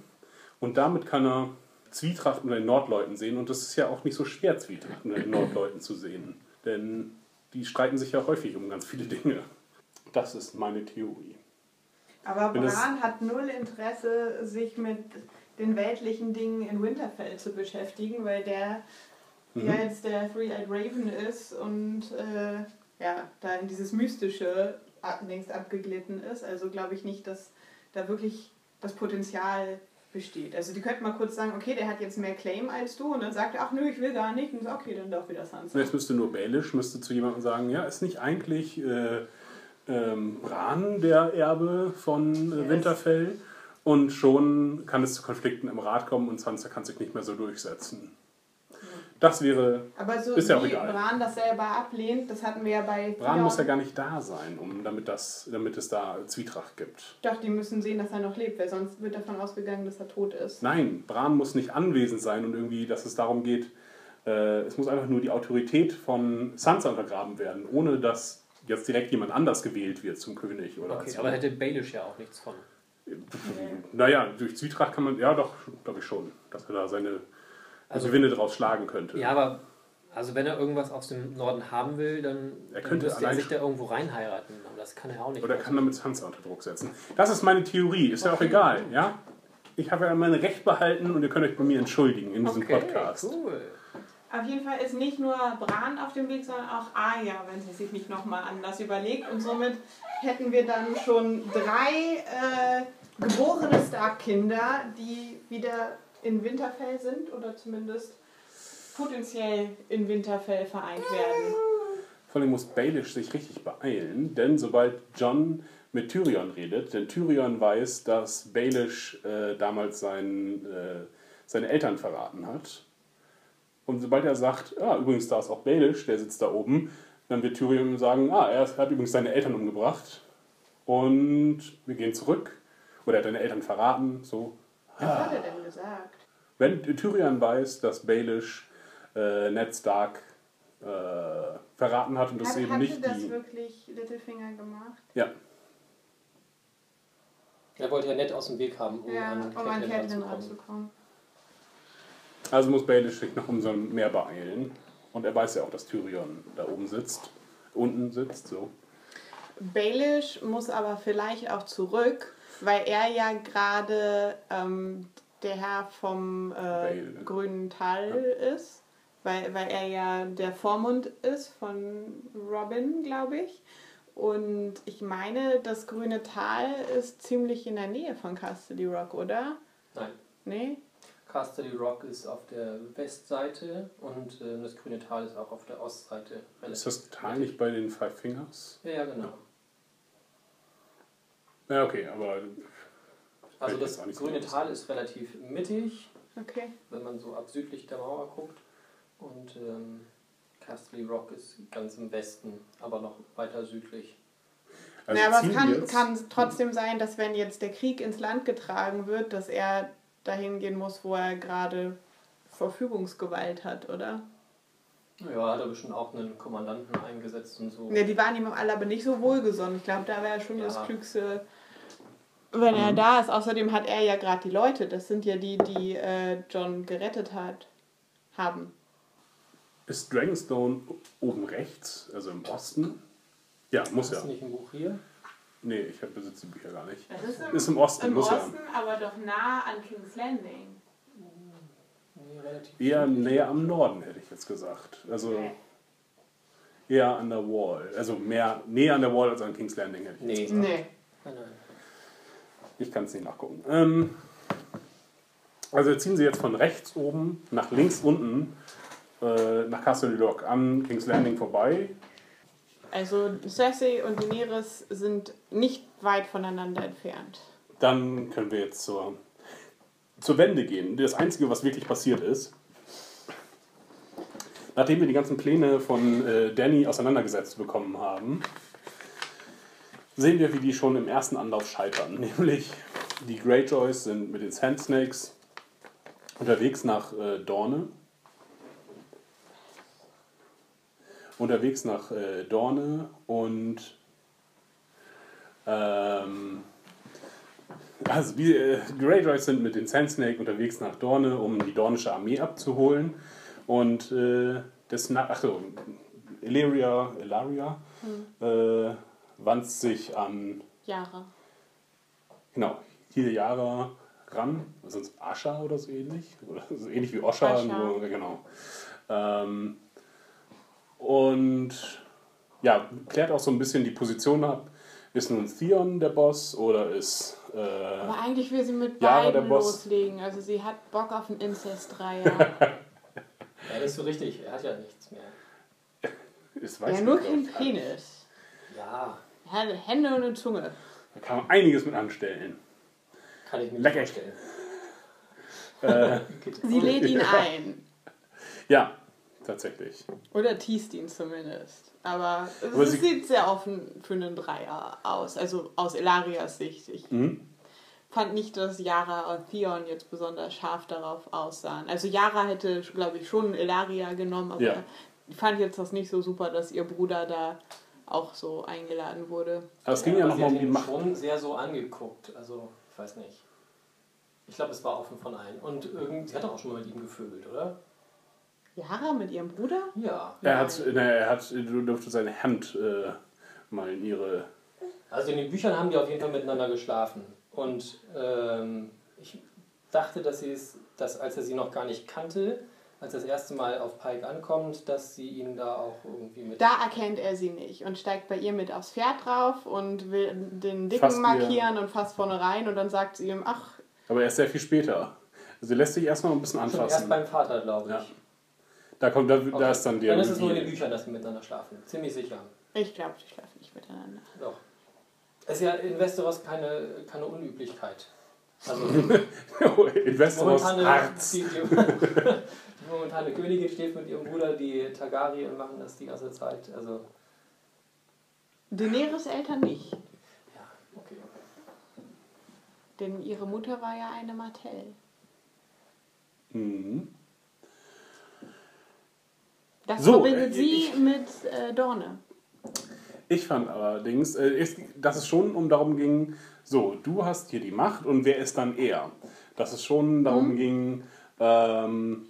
Und damit kann er Zwietracht unter den Nordleuten sehen. Und das ist ja auch nicht so schwer, Zwietracht unter den Nordleuten zu sehen. Denn die streiten sich ja häufig um ganz viele Dinge. Das ist meine Theorie. Aber Wenn Bran hat null Interesse, sich mit den weltlichen Dingen in Winterfell zu beschäftigen, weil der Mhm. ja jetzt der Three-Eyed Raven ist und äh, ja, da in dieses Mystische längst abgeglitten ist. Also glaube ich nicht, dass da wirklich das Potenzial besteht. Also die könnten mal kurz sagen, okay, der hat jetzt mehr Claim als du und dann sagt er, ach nö, ich will gar nicht und so, okay, dann doch wieder Sansa. Jetzt müsste nur Baelish müsste zu jemandem sagen, ja, ist nicht eigentlich äh, ähm, Bran der Erbe von äh, Yes. Winterfell? Und schon kann es zu Konflikten im Rat kommen und Sansa kann sich nicht mehr so durchsetzen. Das wäre. Aber so Ist ja auch egal. Bran das selber ablehnt, das hatten wir ja bei Bran Theon. muss ja gar nicht da sein, um, damit, das, damit es da Zwietracht gibt. Doch, die müssen sehen, dass er noch lebt, weil sonst wird davon ausgegangen, dass er tot ist. Nein, Bran muss nicht anwesend sein und irgendwie, dass es darum geht, äh, es muss einfach nur die Autorität von Sansa untergraben werden, ohne dass jetzt direkt jemand anders gewählt wird zum König oder Okay, zum, aber hätte Baelish ja auch nichts von. Naja, durch Zwietracht kann man, ja doch, glaube ich schon, dass er da seine Also- Gewinne draus schlagen könnte. Ja, aber also wenn er irgendwas aus dem Norden haben will, dann, Er dann könnte müsste er sich da irgendwo reinheiraten. Aber das kann er auch nicht. Oder kann damit Sansa unter Druck setzen. Das ist meine Theorie, ist ja auch egal, ja? Ich habe ja mein Recht behalten und ihr könnt euch bei mir entschuldigen in diesem okay, Podcast. cool. Auf jeden Fall ist nicht nur Bran auf dem Weg, sondern auch Arya, wenn sie sich nicht nochmal anders überlegt. Und somit hätten wir dann schon drei äh, geborene Stark-Kinder, die wieder in Winterfell sind oder zumindest potenziell in Winterfell vereint werden. Vor allem muss Baelish sich richtig beeilen, denn sobald John mit Tyrion redet, denn Tyrion weiß, dass Baelish äh, damals sein, äh, seine Eltern verraten hat. Und sobald er sagt, ja, übrigens, da ist auch Baelish, der sitzt da oben, dann wird Tyrion sagen, ah, er hat übrigens seine Eltern umgebracht. Und wir gehen zurück. Oder er hat deine Eltern verraten. So. Was hat er denn gesagt? Wenn Tyrion weiß, dass Baelish äh, Ned Stark äh, verraten hat und das Hat, eben hatte nicht das die. wirklich Littlefinger gemacht? Ja, Er wollte ja nett aus dem Weg haben, um Ja, an um Catelyn ranzukommen. ranzukommen. Also muss Baelish sich noch umso mehr beeilen. Und er weiß ja auch, dass Tyrion da oben sitzt. Unten sitzt, so. Baelish muss aber vielleicht auch zurück, weil er ja gerade ähm, der Herr vom äh, grünen Tal ist. Weil, weil er ja der Vormund ist von Robin, glaube ich. Und ich meine, das grüne Tal ist ziemlich in der Nähe von Casterly Rock, oder? Nein. Nee? Casterly Rock ist auf der Westseite und äh, das grüne Tal ist auch auf der Ostseite. Ist das Tal nicht bei den Five Fingers? Ja, ja, genau. Ja, okay, aber Also das grüne. Tal ist relativ mittig, Okay. wenn man so ab südlich der Mauer guckt. Und ähm, Casterly Rock ist ganz im Westen, aber noch weiter südlich. also ja, aber es kann, kann trotzdem sein, dass wenn jetzt der Krieg ins Land getragen wird, dass er dahin gehen muss, wo er gerade Verfügungsgewalt hat, oder? Ja, hat er bestimmt auch einen Kommandanten eingesetzt und so. Ne, die waren ihm alle aber nicht so wohlgesonnen. Ich glaube, da wäre schon Ja. das Klügste, wenn er da ist. Außerdem hat er ja gerade die Leute. Das sind ja die, die äh, John gerettet hat, haben. Ist Dragonstone oben rechts, also im Osten? Ja, muss Ist ja. nicht im Buch hier? Nee, ich besitze die Bücher gar nicht. Das ist Ist im Osten, muss ja. aber doch nah an King's Landing. Nee, relativ Eher näher am Norden, hätte ich jetzt gesagt. Also eher an der Wall. Also mehr näher an der Wall als an King's Landing, hätte ich Nee. jetzt gesagt. Nee. Nein, nein. Ich kann es nicht nachgucken. Ähm, also ziehen sie jetzt von rechts oben nach links unten äh, nach Castle Rock an King's Landing vorbei. Also Cersei und Daenerys sind nicht weit voneinander entfernt. Dann können wir jetzt zur, zur Wende gehen. Das Einzige, was wirklich passiert ist, nachdem wir die ganzen Pläne von äh, Danny auseinandergesetzt bekommen haben, sehen wir, wie die schon im ersten Anlauf scheitern. Nämlich die Greyjoys sind mit den Sand Snakes unterwegs nach äh, Dorne. Unterwegs nach äh, Dorne und ähm, also die äh, Greyjoys sind mit den Sand Snake unterwegs nach Dorne, um die dornische Armee abzuholen. Und äh, das nach, ach so, Illyria, Ilaria äh, wandt sich an Jahre. Genau, hier Yara ran, sonst Ascha oder so ähnlich. Oder so ähnlich wie Osha, nur genau. Ähm, und ja, klärt auch so ein bisschen die Position ab. Ist nun Theon der Boss oder ist. Äh, Aber eigentlich will sie mit Jahre beiden der Boss. loslegen. Also sie hat Bock auf einen Inzest-Dreier. Ja, nicht so richtig. Er hat ja nichts mehr. ist weiß ja, nur kein. Penis. Ja, Er hat Hände und eine Zunge. Da kann man einiges mit anstellen. kann ich mir Lecker. nicht vorstellen. Äh, Sie lädt ihn ein. ja, tatsächlich. Oder teast ihn zumindest. Aber es Aber sie- sieht sehr offen für einen Dreier aus. Also aus Elarias Sicht. Ich Mhm. fand nicht, dass Yara und Theon jetzt besonders scharf darauf aussahen. Also Yara hätte, glaube ich, schon Elaria genommen, aber Ja. ich fand jetzt das nicht so super, dass ihr Bruder da auch so eingeladen wurde. Aber es ging ja, aber nochmal um die Macht. schon sehr so angeguckt. Also, ich weiß nicht. Ich glaube, es war offen von allen. Und irgend, sie hat doch auch schon mal mit ihm gevögelt, oder? Yara mit ihrem Bruder? Ja. Er hat, ne, er hat, du durfte seine Hand äh, mal in ihre. Also in den Büchern haben die auf jeden Fall miteinander geschlafen. Und ähm, ich dachte, dass sie es, dass als er sie noch gar nicht kannte, als er das erste Mal auf Pike ankommt, dass sie ihn da auch irgendwie mit. Da erkennt er sie nicht und steigt bei ihr mit aufs Pferd drauf und will den Fasst Dicken ihr- markieren und fasst vorne rein und dann sagt sie ihm, ach, Aber erst sehr viel später. Also lässt sich erstmal ein bisschen Schon erst anfassen. beim Vater, glaube ich. Ja. Da, kommt, da, da ist dann der. Dann ist es nur in den. Büchern, dass sie miteinander schlafen. Ziemlich sicher. Ich glaube, die schlafen nicht miteinander. Doch. Es ist ja in Westeros keine, keine Unüblichkeit. Also In Westeros momentane, Harz. die, die, die momentane Königin steht mit ihrem Bruder, die Targaryen machen das die ganze Zeit. Also, Daenerys Eltern nicht. ja, okay. Denn ihre Mutter war ja eine Martell. Mhm. Das So, verbindet äh, sie ich- mit äh, Dorne. Ich fand allerdings, äh, ist, dass es schon um darum ging, so, du hast hier die Macht und wer ist dann er? Dass es schon darum ging, ähm,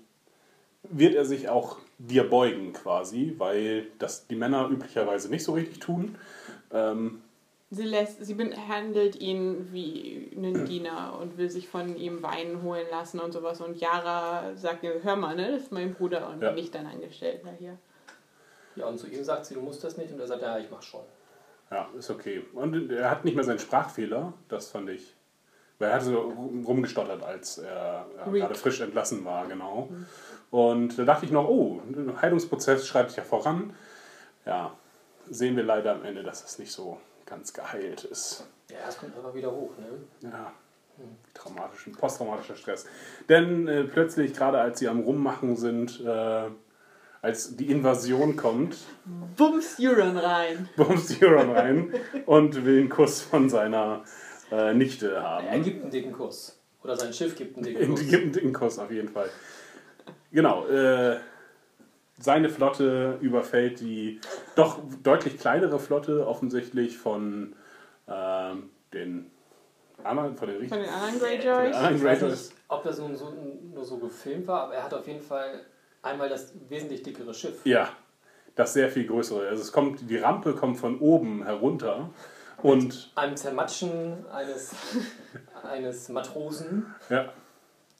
wird er sich auch dir beugen quasi, weil das die Männer üblicherweise nicht so richtig tun. Ähm, Sie, lässt, sie behandelt ihn wie einen Diener und will sich von ihm Wein holen lassen und sowas. Und Yara sagt ihr, hör mal, ne, das ist mein Bruder und Ja. nicht dein Angestellter hier. Ja, und zu ihm sagt sie, du musst das nicht. Und er sagt, ja, ich mach schon. ja, ist okay. Und er hat nicht mehr seinen Sprachfehler, das fand ich. Weil er hatte so rumgestottert, als er ja, Reek. gerade frisch entlassen war, genau. Und da dachte ich noch, oh, der Heilungsprozess schreitet ja voran. Ja, sehen wir leider am Ende, dass es nicht so ganz geheilt ist. Ja, es kommt einfach wieder hoch, ne? Ja, traumatischen, posttraumatischer Stress. Denn äh, plötzlich, gerade als sie am Rummachen sind, äh, als die Invasion kommt, Bums Euron rein. bumst Euron rein und will einen Kuss von seiner äh, Nichte haben. Er gibt einen dicken Kuss. Oder sein Schiff gibt einen dicken Kuss. gibt einen dicken Kuss auf jeden Fall. Genau. Äh, seine Flotte überfällt die doch deutlich kleinere Flotte, offensichtlich von ähm, den anderen, von den Von richtigen. den anderen Von den Greyjoys. Ich weiß nicht, ob das nun so, nur so gefilmt war, aber er hat auf jeden Fall einmal das wesentlich dickere Schiff. Ja, das sehr viel größere. Also es kommt, die Rampe kommt von oben herunter und Einem Zermatschen eines, eines Matrosen. ja,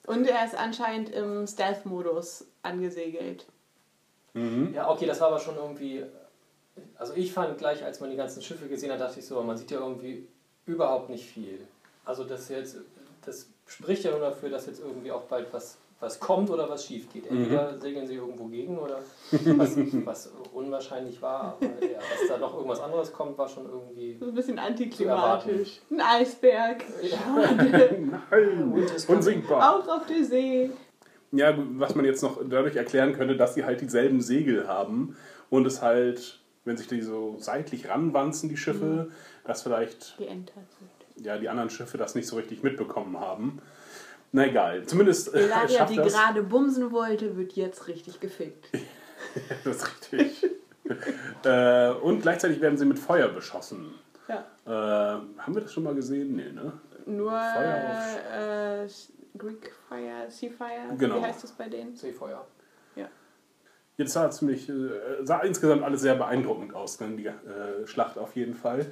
Und er ist anscheinend im Stealth-Modus angesegelt. Ja, okay, das war aber schon irgendwie. Also ich fand gleich, als man die ganzen Schiffe gesehen hat, dachte ich so, man sieht ja irgendwie überhaupt nicht viel. Also das jetzt, das spricht ja nur dafür, dass jetzt irgendwie auch bald was, was kommt oder was schief geht. Entweder segeln sie irgendwo gegen oder was, was unwahrscheinlich war, aber ja, dass da noch irgendwas anderes kommt, war schon irgendwie. So ein bisschen antiklimatisch. Ein Eisberg. nein, unsinkbar. Auch auf der See. Ja, was man jetzt noch dadurch erklären könnte, dass sie halt dieselben Segel haben und es halt, wenn sich die so seitlich ranwanzen, die Schiffe, dass vielleicht wird. ja, die anderen Schiffe das nicht so richtig mitbekommen haben. Na egal, zumindest äh, schafft die das. gerade bumsen wollte, wird jetzt richtig gefickt. Das ist richtig. äh, und gleichzeitig werden sie mit Feuer beschossen. Ja. Äh, haben wir das schon mal gesehen? Nee, ne? Nur Feuer äh, Greek Fire, Sea Fire. Genau. Wie heißt das bei denen? Seefeuer. Jetzt sah ziemlich, äh, sah insgesamt alles sehr beeindruckend aus, ne? die äh, Schlacht auf jeden Fall.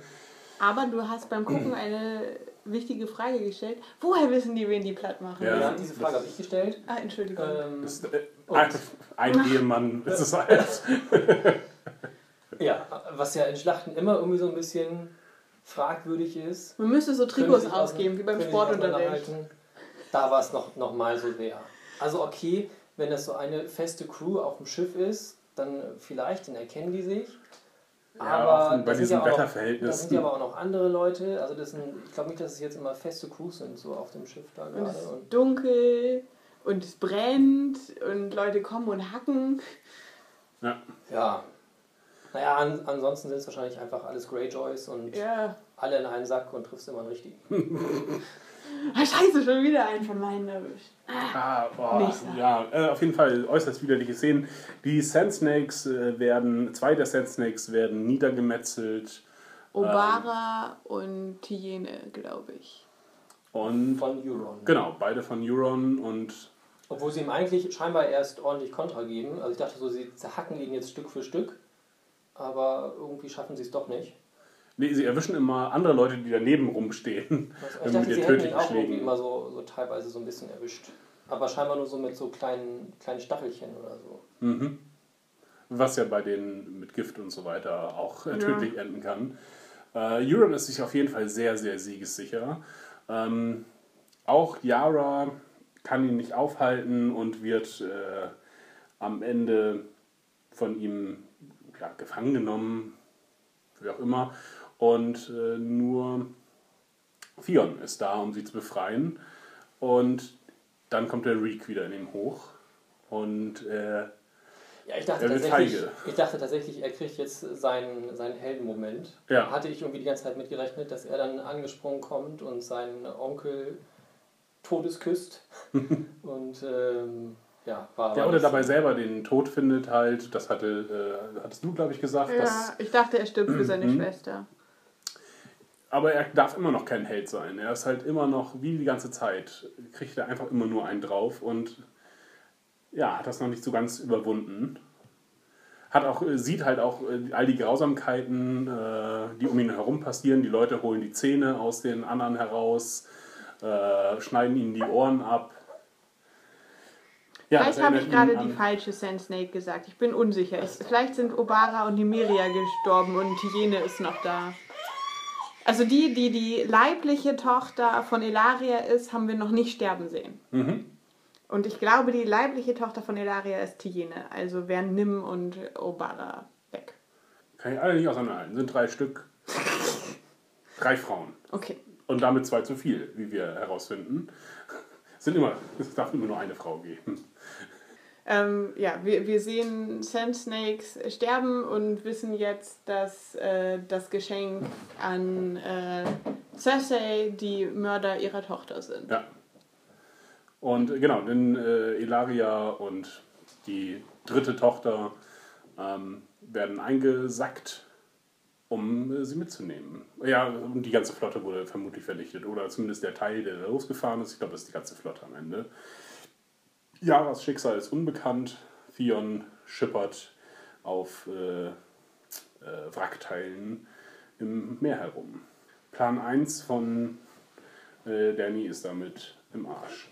Aber du hast beim Gucken eine wichtige Frage gestellt. Woher wissen die, wen die platt machen? Ja. Ja, diese Frage habe ich gestellt. Ah, Entschuldigung. Ähm, Das, äh, ein, ein Ehemann ist es halt. ja, was ja in Schlachten immer irgendwie so ein bisschen fragwürdig ist. Man müsste so Trikots ausgeben, wie beim Sportunterricht. Da war es noch, noch mal so sehr. Also okay, wenn das so eine feste Crew auf dem Schiff ist, dann vielleicht, dann erkennen die sich. Ja, Aber bei da sind diesen ja Wetterverhältnissen. Da sind ja aber auch noch andere Leute. Also das sind, ich glaube nicht, dass es jetzt immer feste Crews sind, so auf dem Schiff da Und gerade. es ist Und dunkel und es brennt und Leute kommen und hacken. Ja. ja. Naja, an, ansonsten sind es wahrscheinlich einfach alles Greyjoys und Ja. alle in einen Sack und triffst immer einen richtigen. Ah, scheiße, schon wieder einen von meinen erwischt. Ah, boah, Nicht so. ja, äh, auf jeden Fall äußerst widerliche Szenen. Die Sand Snakes äh, werden, zwei der Sand Snakes werden niedergemetzelt Obara und Tiene, glaube ich. und Von Euron. genau, beide von Euron und Obwohl sie ihm eigentlich scheinbar erst ordentlich Kontra geben. Also ich dachte so, sie zerhacken ihn jetzt Stück für Stück. Aber irgendwie schaffen sie es doch nicht. Nee, sie erwischen immer andere Leute, die daneben rumstehen. Ich dachte, mit sie hätten ihn tödlichen auch irgendwie immer so, so teilweise so ein bisschen erwischt. Aber scheinbar nur so mit so kleinen, kleinen Stachelchen oder so. Mhm. Was ja bei denen mit Gift und so weiter auch äh, tödlich enden kann. Äh, Euron ist sich auf jeden Fall sehr, sehr siegessicher. Ähm, auch Yara kann ihn nicht aufhalten und wird äh, am Ende von ihm ja, gefangen genommen, wie auch immer. Und äh, nur Theon ist da, um sie zu befreien. Und dann kommt der Reek wieder in ihm hoch. Und äh, Ja, ich dachte, Er wird tatsächlich, feige. ich dachte tatsächlich, er kriegt jetzt seinen, seinen Heldenmoment. Ja. Hatte ich irgendwie die ganze Zeit mit gerechnet, dass er dann angesprungen kommt und seinen Onkel todesküsst. und ähm, ja, war ja, aber oder dabei selber den Tod findet halt. Das hatte, äh, hattest du, glaube ich, gesagt. Ja, Dass, ich dachte, er stirbt für seine Schwester. Aber er darf immer noch kein Held sein. Er ist halt immer noch, wie die ganze Zeit, kriegt er einfach immer nur einen drauf und ja, hat das noch nicht so ganz überwunden. Hat auch, äh, sieht halt auch äh, all die Grausamkeiten, äh, die um ihn herum passieren. Die Leute holen die Zähne aus den anderen heraus, schneiden ihnen die Ohren ab. Ja, Vielleicht habe ich gerade die falsche Sand Snake gesagt. Ich bin unsicher. Ich, vielleicht sind Obara und Nymeria gestorben und Hyäne ist noch da. Also die, die die leibliche Tochter von Elaria ist, haben wir noch nicht sterben sehen. Mhm. Und ich glaube, die leibliche Tochter von Elaria ist Hyäne. Also wären Nim und Obara weg. Kann ich alle nicht auseinanderhalten. Sind drei Stück. drei Frauen. Okay. Und damit zwei zu viel, wie wir herausfinden. Sind immer, es darf immer nur eine Frau geben. Ähm, ja, wir, wir sehen Sand Snakes sterben und wissen jetzt, dass äh, das Geschenk an äh, Cersei die Mörder ihrer Tochter sind. Ja. Und genau, denn äh, Elaria und die dritte Tochter ähm, werden eingesackt, um äh, sie mitzunehmen. Ja, und die ganze Flotte wurde vermutlich vernichtet. Oder zumindest der Teil, der losgefahren ist. Ich glaube, das ist die ganze Flotte am Ende. Yaras Schicksal ist unbekannt. Theon schippert auf äh, äh, Wrackteilen im Meer herum. Plan 1 von äh, Danny ist damit im Arsch.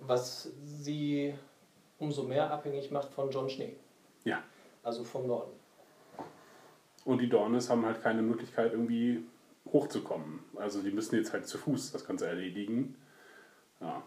Was sie umso mehr abhängig macht von John Schnee, Ja. also vom Norden. Und die Dornes haben halt keine Möglichkeit, irgendwie hochzukommen. Also die müssen jetzt halt zu Fuß das Ganze erledigen. Ja.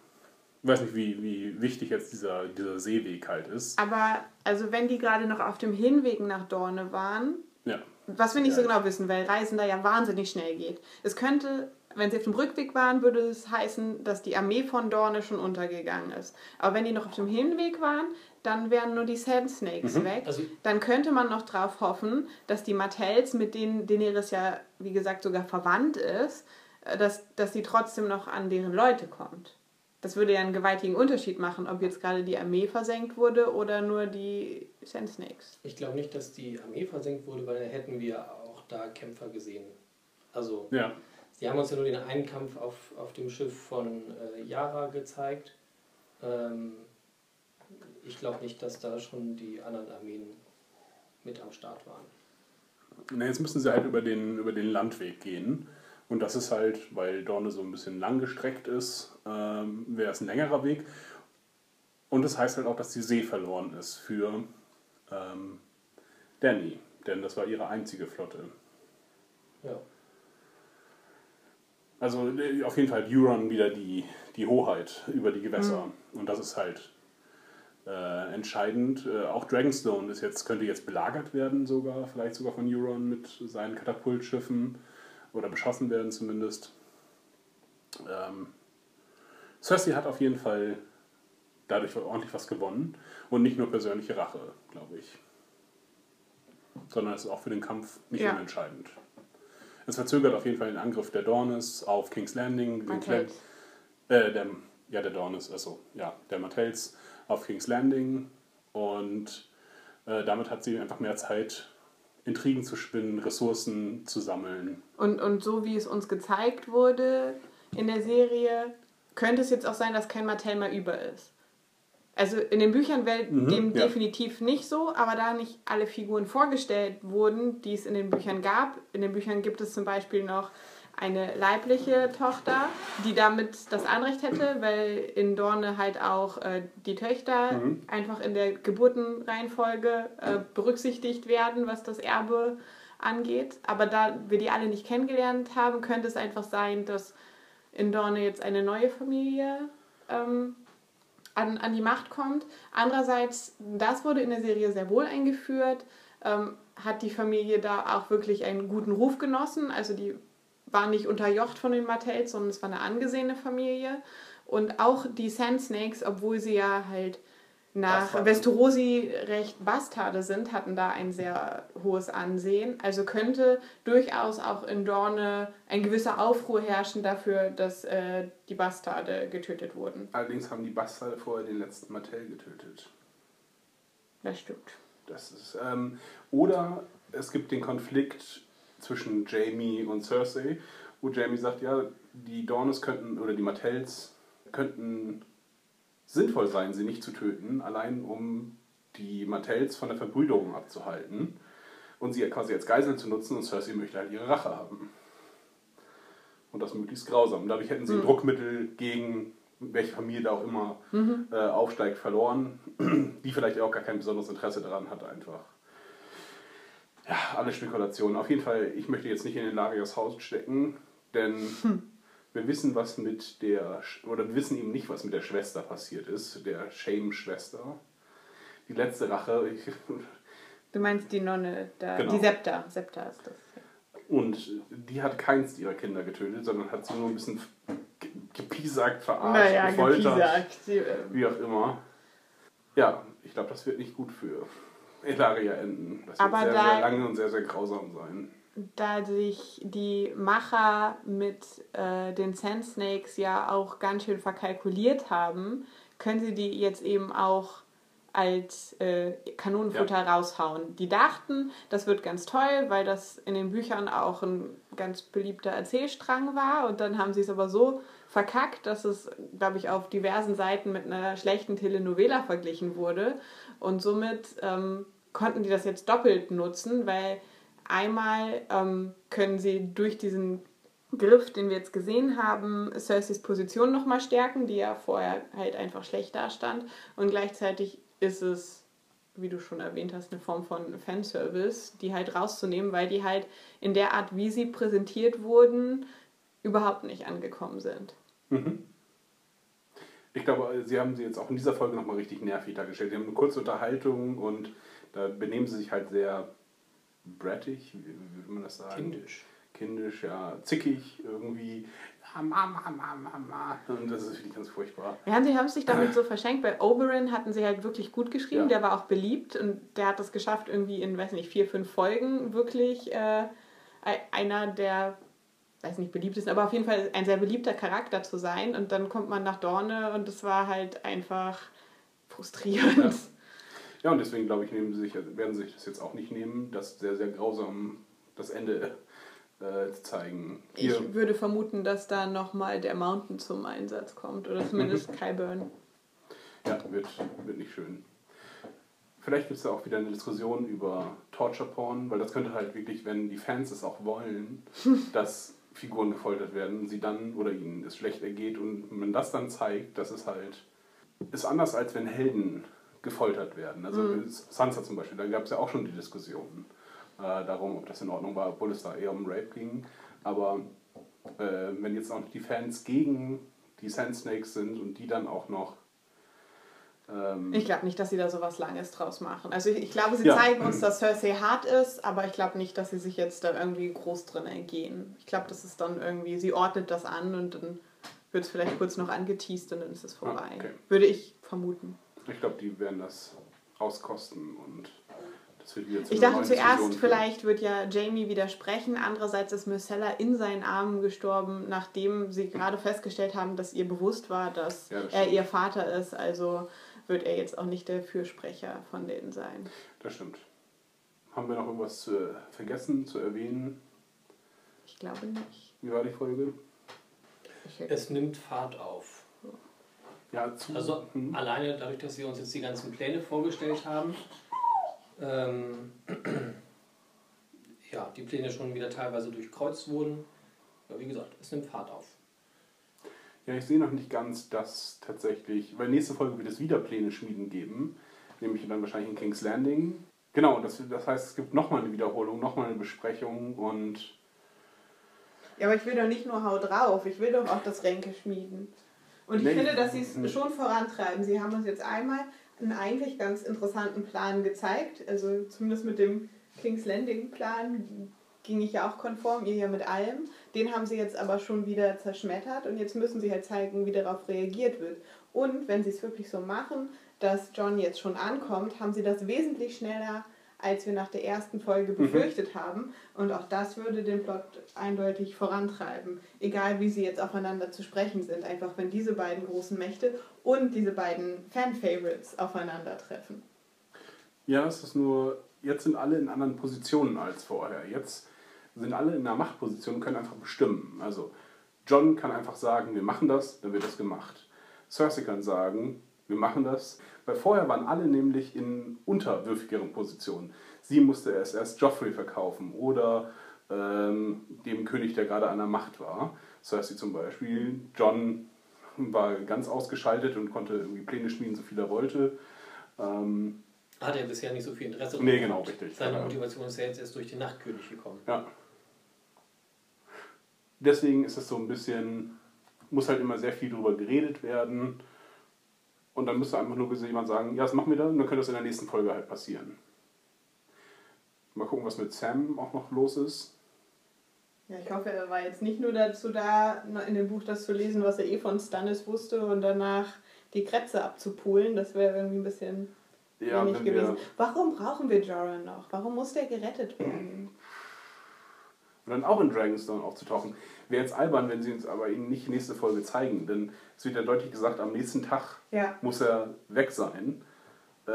Ich weiß nicht, wie, wie wichtig jetzt dieser, dieser Seeweg halt ist. Aber also wenn die gerade noch auf dem Hinweg nach Dorne waren, Ja. was wir nicht so Ja. genau wissen, weil Reisen da ja wahnsinnig schnell geht. Es könnte, wenn sie auf dem Rückweg waren, würde es heißen, dass die Armee von Dorne schon untergegangen ist. Aber wenn die noch auf dem Hinweg waren, dann wären nur die Sand Snakes weg. Also- dann könnte man noch drauf hoffen, dass die Martells, mit denen Daenerys ja, wie gesagt, sogar verwandt ist, äh, dass, dass sie trotzdem noch an deren Leute kommt. Das würde ja einen gewaltigen Unterschied machen, ob jetzt gerade die Armee versenkt wurde oder nur die Sand Snakes. Ich glaube nicht, dass die Armee versenkt wurde, weil dann hätten wir auch da Kämpfer gesehen. Also, Ja. sie haben uns ja nur den einen Kampf auf, auf dem Schiff von äh, Yara gezeigt. Ähm, ich glaube nicht, dass da schon die anderen Armeen mit am Start waren. Na, jetzt müssen sie halt über den, über den Landweg gehen. Und das ist halt, weil Dorne so ein bisschen langgestreckt ist, ähm, wäre es ein längerer Weg. Und das heißt halt auch, dass die See verloren ist für ähm, Danny. Denn das war ihre einzige Flotte. Ja. Also äh, auf jeden Fall hat Euron wieder die, die Hoheit über die Gewässer. Und das ist halt äh, entscheidend. Äh, auch Dragonstone ist jetzt, könnte jetzt belagert werden, sogar, vielleicht sogar von Euron mit seinen Katapultschiffen oder beschossen werden zumindest. Ähm, Cersei hat auf jeden Fall dadurch ordentlich was gewonnen und nicht nur persönliche Rache, glaube ich. Sondern es ist auch für den Kampf nicht Ja. unentscheidend. Es verzögert auf jeden Fall den Angriff der Dornes auf King's Landing. den. Clan- Äh, der, ja, der Dornes, also ja, der Martells auf King's Landing. Und äh, damit hat sie einfach mehr Zeit, Intrigen zu spinnen, Ressourcen zu sammeln. Und, und so wie es uns gezeigt wurde in der Serie, könnte es jetzt auch sein, dass kein Martell mehr über ist. Also in den Büchern wäre Mhm, dem ja. definitiv nicht so, aber da nicht alle Figuren vorgestellt wurden, die es in den Büchern gab. In den Büchern gibt es zum Beispiel noch eine leibliche Tochter, die damit das Anrecht hätte, weil in Dorne halt auch äh, die Töchter Mhm. einfach in der Geburtenreihenfolge äh, berücksichtigt werden, was das Erbe angeht. Aber da wir die alle nicht kennengelernt haben, könnte es einfach sein, dass in Dorne jetzt eine neue Familie ähm, an, an die Macht kommt. Andererseits, das wurde in der Serie sehr wohl eingeführt, ähm, hat die Familie da auch wirklich einen guten Ruf genossen. Also die war nicht unterjocht von den Martells, sondern es war eine angesehene Familie. Und auch die Sand Snakes, obwohl sie ja halt nach Bastarde. Westerosi recht Bastarde sind, hatten da ein sehr hohes Ansehen. Also könnte durchaus auch in Dorne ein gewisser Aufruhr herrschen dafür, dass äh, die Bastarde getötet wurden. Allerdings haben die Bastarde vorher den letzten Martell getötet. Das stimmt. Das ist, ähm, oder es gibt den Konflikt zwischen Jamie und Cersei, wo Jamie sagt, ja, die Dornes könnten, oder die Martells könnten sinnvoll sein, sie nicht zu töten, allein um die Martells von der Verbrüderung abzuhalten und sie quasi als Geisel zu nutzen und Cersei möchte halt ihre Rache haben. Und das möglichst grausam. Dadurch hätten sie ein Druckmittel gegen welche Familie da auch immer äh, aufsteigt, verloren, die vielleicht auch gar kein besonderes Interesse daran hat, einfach. Ja, alle Spekulationen. Auf jeden Fall, ich möchte jetzt nicht in den Larios Haus stecken, denn wir wissen, was mit der, oder wir wissen eben nicht, was mit der Schwester passiert ist, der Shame-Schwester. Die letzte Rache. Ich, Du meinst die Nonne, da, Genau. die Septa. Septa ist das. und die hat keins ihrer Kinder getötet, sondern hat sie nur ein bisschen ge- gepiesackt, verarscht, Naja, gefoltert. gepiesackt. Sie, äh, Wie auch immer. Ja, ich glaube, das wird nicht gut für Elaria enden. Das wird Aber sehr, da- sehr lange und sehr, sehr grausam sein. da sich die Macher mit äh, den Sand Snakes ja auch ganz schön verkalkuliert haben, können sie die jetzt eben auch als äh, Kanonenfutter raushauen. Die dachten, das wird ganz toll, weil das in den Büchern auch ein ganz beliebter Erzählstrang war. Und dann haben sie es aber so verkackt, dass es, glaube ich, auf diversen Seiten mit einer schlechten Telenovela verglichen wurde. Und somit ähm, konnten die das jetzt doppelt nutzen, weil einmal ähm, können sie durch diesen Griff, den wir jetzt gesehen haben, Cerseis Position nochmal stärken, die ja vorher halt einfach schlecht dastand. Und gleichzeitig ist es, wie du schon erwähnt hast, eine Form von Fanservice, die halt rauszunehmen, weil die halt in der Art, wie sie präsentiert wurden, überhaupt nicht angekommen sind. Ich glaube, sie haben sie jetzt auch in dieser Folge nochmal richtig nervig dargestellt. Sie haben eine kurze Unterhaltung und da benehmen sie sich halt sehr brattig, wie wie würde man das sagen? Kindisch. Kindisch, ja, zickig irgendwie. Mama, Mama, Mama. Und das ist wirklich ganz furchtbar. Ja, sie haben sich damit so verschenkt. Bei Oberyn hatten sie halt wirklich gut geschrieben. Ja. Der war auch beliebt und der hat es geschafft, irgendwie in, weiß nicht, vier, fünf Folgen wirklich äh, ei- einer der, weiß nicht, beliebtesten, aber auf jeden Fall ein sehr beliebter Charakter zu sein. Und dann kommt man nach Dorne und es war halt einfach frustrierend. Ja. Ja, und deswegen glaube ich, nehmen sie sich, werden sie sich das jetzt auch nicht nehmen, das sehr, sehr grausam das Ende äh, zu zeigen. Hier, Ich würde vermuten, dass da nochmal der Mountain zum Einsatz kommt oder zumindest Kyburn. ja, wird, wird nicht schön. Vielleicht gibt es ja auch wieder eine Diskussion über Torture Porn, weil das könnte halt wirklich, wenn die Fans es auch wollen, dass Figuren gefoltert werden, sie dann oder ihnen es schlecht ergeht und man das dann zeigt, dass es halt ist anders als wenn Helden gefoltert werden. Also Sansa zum Beispiel, da gab es ja auch schon die Diskussion äh, darum, ob das in Ordnung war, obwohl es da eher um Rape ging. Aber äh, wenn jetzt auch noch die Fans gegen die Sand Snakes sind und die dann auch noch ähm, Ich glaube nicht, dass sie da so was Langes draus machen. Also ich, ich glaube, sie Ja. zeigen uns, dass Cersei hart ist, aber ich glaube nicht, dass sie sich jetzt da irgendwie groß drin ergehen. Ich glaube, das ist dann irgendwie, sie ordnet das an und dann wird es vielleicht kurz noch angeteased und dann ist es vorbei. Ah, okay. Würde ich vermuten. Ich glaube, die werden das auskosten und das wird wieder zu Ich dachte zuerst, führen. vielleicht wird ja Jamie widersprechen. Andererseits ist Myrcella in seinen Armen gestorben, nachdem sie gerade festgestellt haben, dass ihr bewusst war, dass Ja, das er ihr Vater ist. Also wird er jetzt auch nicht der Fürsprecher von denen sein. Das stimmt. Haben wir noch irgendwas zu, vergessen zu erwähnen? Ich glaube nicht. Wie war die Folge? Es nimmt Fahrt auf. Ja, zu. Also Hm. alleine dadurch, dass wir uns jetzt die ganzen Pläne vorgestellt haben, ähm, ja, die Pläne schon wieder teilweise durchkreuzt wurden. Ja, wie gesagt, es nimmt Fahrt auf. Ja, ich sehe noch nicht ganz, dass tatsächlich, weil nächste Folge wird es wieder Pläne schmieden geben, nämlich dann wahrscheinlich in King's Landing. Genau, das, das heißt, es gibt nochmal eine Wiederholung, nochmal eine Besprechung und ja, aber ich will doch nicht nur Hau drauf, ich will doch auch das Ränke schmieden. Und ich Nee, finde, dass sie es schon vorantreiben. Sie haben uns jetzt einmal einen eigentlich ganz interessanten Plan gezeigt. Also zumindest mit dem King's Landing Plan ging ich ja auch konform, ihr ja mit allem. Den haben sie jetzt aber schon wieder zerschmettert und jetzt müssen sie halt zeigen, wie darauf reagiert wird. Und wenn sie es wirklich so machen, dass John jetzt schon ankommt, haben sie das wesentlich schneller, als wir nach der ersten Folge befürchtet haben. Und auch das würde den Plot eindeutig vorantreiben. Egal wie sie jetzt aufeinander zu sprechen sind. Einfach wenn diese beiden großen Mächte und diese beiden Fan-Favorites aufeinandertreffen. Ja, es ist nur, jetzt sind alle in anderen Positionen als vorher. Jetzt sind alle in einer Machtposition und können einfach bestimmen. Also John kann einfach sagen, wir machen das, dann wird das gemacht. Cersei kann sagen, wir machen das. Weil vorher waren alle nämlich in unterwürfigeren Positionen. Sie musste erst, erst Joffrey verkaufen oder ähm, dem König, der gerade an der Macht war. Cersei zum Beispiel. John war ganz ausgeschaltet und konnte irgendwie Pläne schmieden, so viel er wollte. Ähm, Hat er bisher nicht so viel Interesse Nee, dran genau, richtig. Seine Ja. Motivation ist ja jetzt erst durch den Nachtkönig gekommen. Ja. Deswegen ist es so ein bisschen, muss halt immer sehr viel drüber geredet werden. Und dann müsste einfach nur jemand sagen, ja, das machen wir dann, und dann könnte das in der nächsten Folge halt passieren. Mal gucken, was mit Sam auch noch los ist. Ja, ich hoffe, er war jetzt nicht nur dazu da, in dem Buch das zu lesen, was er eh von Stannis wusste und danach die Krätze abzupulen. Das wäre irgendwie ein bisschen Ja, wenig gewesen. Warum brauchen wir Jorah noch? Warum muss der gerettet werden? Und dann auch in Dragonstone aufzutauchen. Wäre jetzt albern, wenn sie uns aber ihn nicht nächste Folge zeigen, denn es wird ja deutlich gesagt, am nächsten Tag Ja. muss er weg sein. Äh,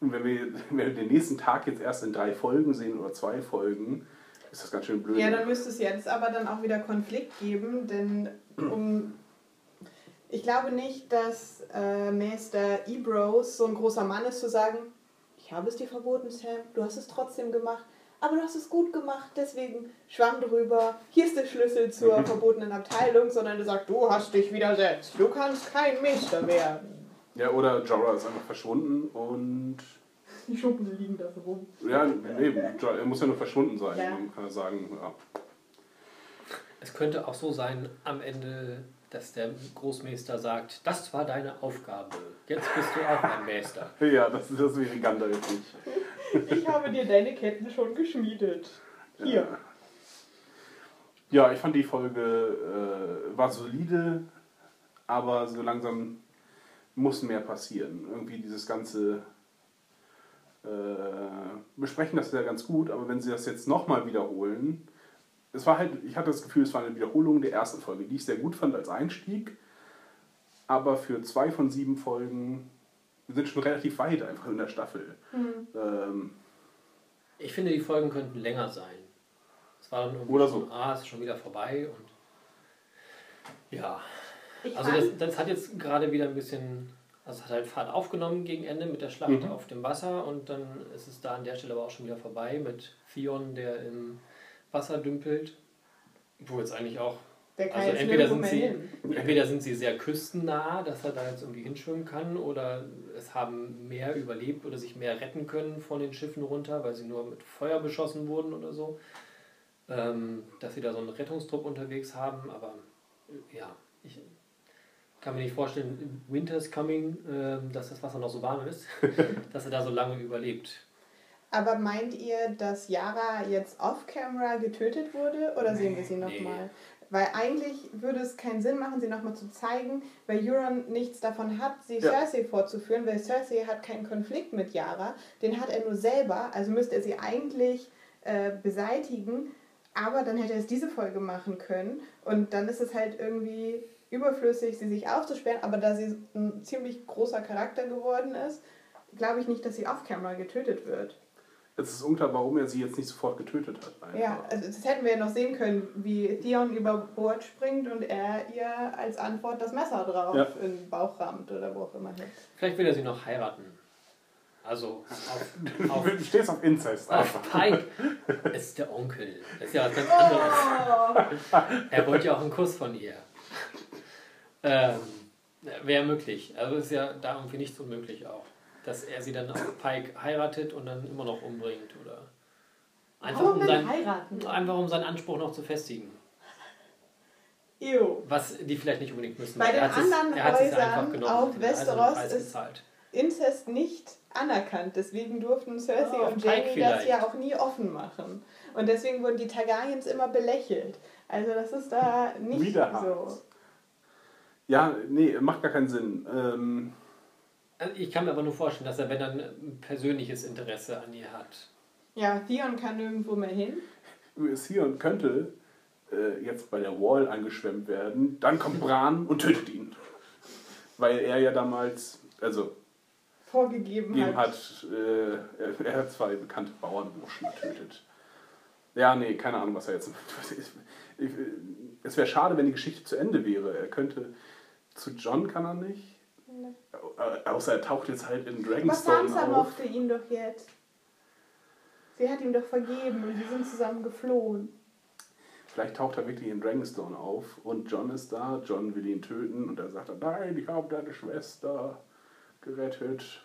und wenn wir, wenn wir den nächsten Tag jetzt erst in drei Folgen sehen oder zwei Folgen, ist das ganz schön blöd. Ja, dann müsste es jetzt aber dann auch wieder Konflikt geben, denn um. Ich glaube nicht, dass äh, Meister Ebros so ein großer Mann ist, zu sagen: Ich habe es dir verboten, Sam, du hast es trotzdem gemacht, aber du hast es gut gemacht, deswegen schwamm drüber, hier ist der Schlüssel zur verbotenen Abteilung, sondern er sagt: Du hast dich widersetzt, du kannst kein Meister werden. Ja, oder Jorah ist einfach verschwunden und. Die Schuppen liegen da so rum. Ja, eben. Er muss ja nur verschwunden sein. Ja. Man kann ja sagen, ja. Es könnte auch so sein am Ende, dass der Großmeister sagt, das war deine Aufgabe. Jetzt bist du auch ein Meister. Ja, das, das wäre Gandalf nicht. Ich habe dir deine Ketten schon geschmiedet. Hier. Ja, ich fand die Folge äh, war solide, aber so langsam muss mehr passieren. Irgendwie dieses ganze äh, besprechen das ja ganz gut, aber wenn sie das jetzt nochmal wiederholen, es war halt, ich hatte das Gefühl, es war eine Wiederholung der ersten Folge, die ich sehr gut fand als Einstieg, aber für zwei von sieben Folgen wir sind schon relativ weit einfach in der Staffel. Ähm, Ich finde, die Folgen könnten länger sein. Es war dann irgendwie Oder so. ah, es ist schon wieder vorbei und ja. Ich Also das, das hat jetzt gerade wieder ein bisschen, also es hat halt Fahrt aufgenommen gegen Ende mit der Schlacht Mhm. auf dem Wasser und dann ist es da an der Stelle aber auch schon wieder vorbei mit Theon, der im Wasser dümpelt. Wo jetzt eigentlich auch, Der kann also jetzt entweder sind, sie, hin. entweder sind sie sehr küstennah, dass er da jetzt irgendwie hinschwimmen kann oder es haben mehr überlebt oder sich mehr retten können von den Schiffen runter, weil sie nur mit Feuer beschossen wurden oder so. Ähm, dass sie da so einen Rettungstrupp unterwegs haben, aber äh, ja, ich kann mir nicht vorstellen, Winter's Coming, ähm, dass das Wasser noch so warm ist, dass er da so lange überlebt. Aber meint ihr, dass Yara jetzt off-camera getötet wurde oder sehen wir sie Nee. nochmal? Weil eigentlich würde es keinen Sinn machen, sie nochmal zu zeigen, weil Euron nichts davon hat, sie Ja. Cersei vorzuführen, weil Cersei hat keinen Konflikt mit Yara, den hat er nur selber, also müsste er sie eigentlich äh, beseitigen, aber dann hätte er es diese Folge machen können und dann ist es halt irgendwie überflüssig, sie sich aufzusperren, aber da sie ein ziemlich großer Charakter geworden ist, glaube ich nicht, dass sie off-camera getötet wird. Es ist unklar, warum er sie jetzt nicht sofort getötet hat. einfach. Ja, also das hätten wir ja noch sehen können, wie Theon über Bord springt und er ihr als Antwort das Messer drauf Ja. in den Bauch rammt oder wo auch immer. Vielleicht will er sie noch heiraten. Also auf, auf, Du stehst auf Incest einfach. auf Pike ist der Onkel. Das ist ja was ganz anderes. Oh. Er wollte ja auch einen Kuss von ihr. Ähm, Wäre möglich. Also ist ja da irgendwie nicht so möglich auch. Dass er sie dann auf Pike heiratet und dann immer noch umbringt. Oder einfach Warum um, denn sein, heiraten? einfach um seinen Anspruch noch zu festigen. Ew. Was die vielleicht nicht unbedingt müssen. Bei den er anderen er es Häusern genommen, auf er also Westeros ist- gezahlt. Incest nicht anerkannt. Deswegen durften Cersei Ah, und Jamie das ja auch nie offen machen. Und deswegen wurden die Targaryens immer belächelt. Also das ist da nicht so. Ja, nee, macht gar keinen Sinn. Ähm, Also Ich kann mir aber nur vorstellen, dass er, wenn dann ein persönliches Interesse an ihr hat. Ja, Theon kann nirgendwo mehr hin. Sion könnte äh, jetzt bei der Wall angeschwemmt werden, dann kommt Bran und tötet ihn. Weil er ja damals, also Vorgegeben hat. hat, äh, er, er hat zwei bekannte Bauernburschen getötet. Ja, nee, keine Ahnung, was er jetzt. Ich, ich, es wäre schade, wenn die Geschichte zu Ende wäre. Er könnte. Zu John kann er nicht. Au- Außer er taucht jetzt halt in Aber Dragonstone Sansa auf. mochte ihn doch jetzt. Sie hat ihm doch vergeben und sie sind zusammen geflohen. Vielleicht taucht er wirklich in Dragonstone auf und John ist da. John will ihn töten und er sagt dann, nein, ich habe deine Schwester gerettet.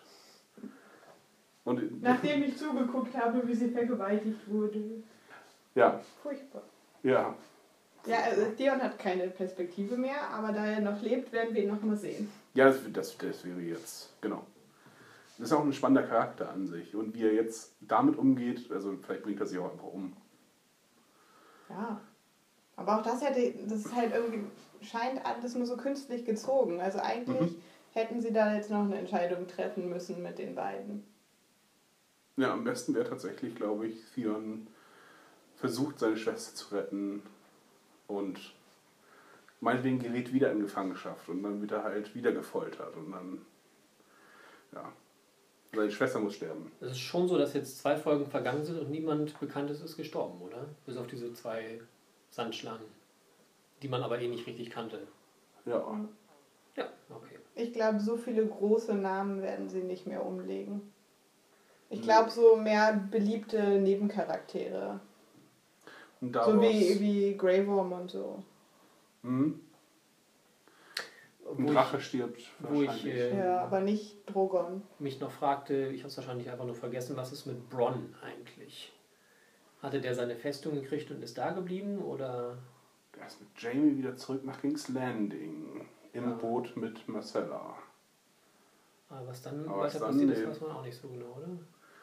Und Nachdem ich zugeguckt habe, wie sie vergewaltigt wurde. ja, Furchtbar. ja, Ja, also Theon hat keine Perspektive mehr, aber da er noch lebt, werden wir ihn noch mal sehen. Ja, das, das, das wäre jetzt, genau. Das ist auch ein spannender Charakter an sich. Und wie er jetzt damit umgeht, also vielleicht bringt er sich auch einfach um. Ja. Aber auch das hätte, das ist halt irgendwie, scheint alles nur so künstlich gezogen. Also eigentlich hätten sie da jetzt noch eine Entscheidung treffen müssen mit den beiden. Ja, am besten wäre tatsächlich, glaube ich, Theon versucht, seine Schwester zu retten und meinetwegen gerät wieder in Gefangenschaft und dann wird er halt wieder gefoltert und dann, ja, seine Schwester muss sterben. Es ist schon so, dass jetzt zwei Folgen vergangen sind und niemand Bekanntes ist gestorben, oder? Bis auf diese zwei Sandschlangen, die man aber eh nicht richtig kannte. Ja, Ja, okay. Ich glaube, so viele große Namen werden sie nicht mehr umlegen. Ich glaube, so mehr beliebte Nebencharaktere. und So wie, wie Grey Worm und so. Hm, ein Wo Drache stirbt wo ich, wahrscheinlich. äh, Ja, aber nicht Drogon. ich mich noch fragte, ich habe es wahrscheinlich einfach nur vergessen, was ist mit Bronn eigentlich? Hatte der seine Festung gekriegt und ist da geblieben oder Der ist mit Jamie wieder zurück nach King's Landing im Ja. Boot mit Marcella. Ah, was dann Aber was weiter dann, passiert ist, nee. weiß man auch nicht so genau, oder?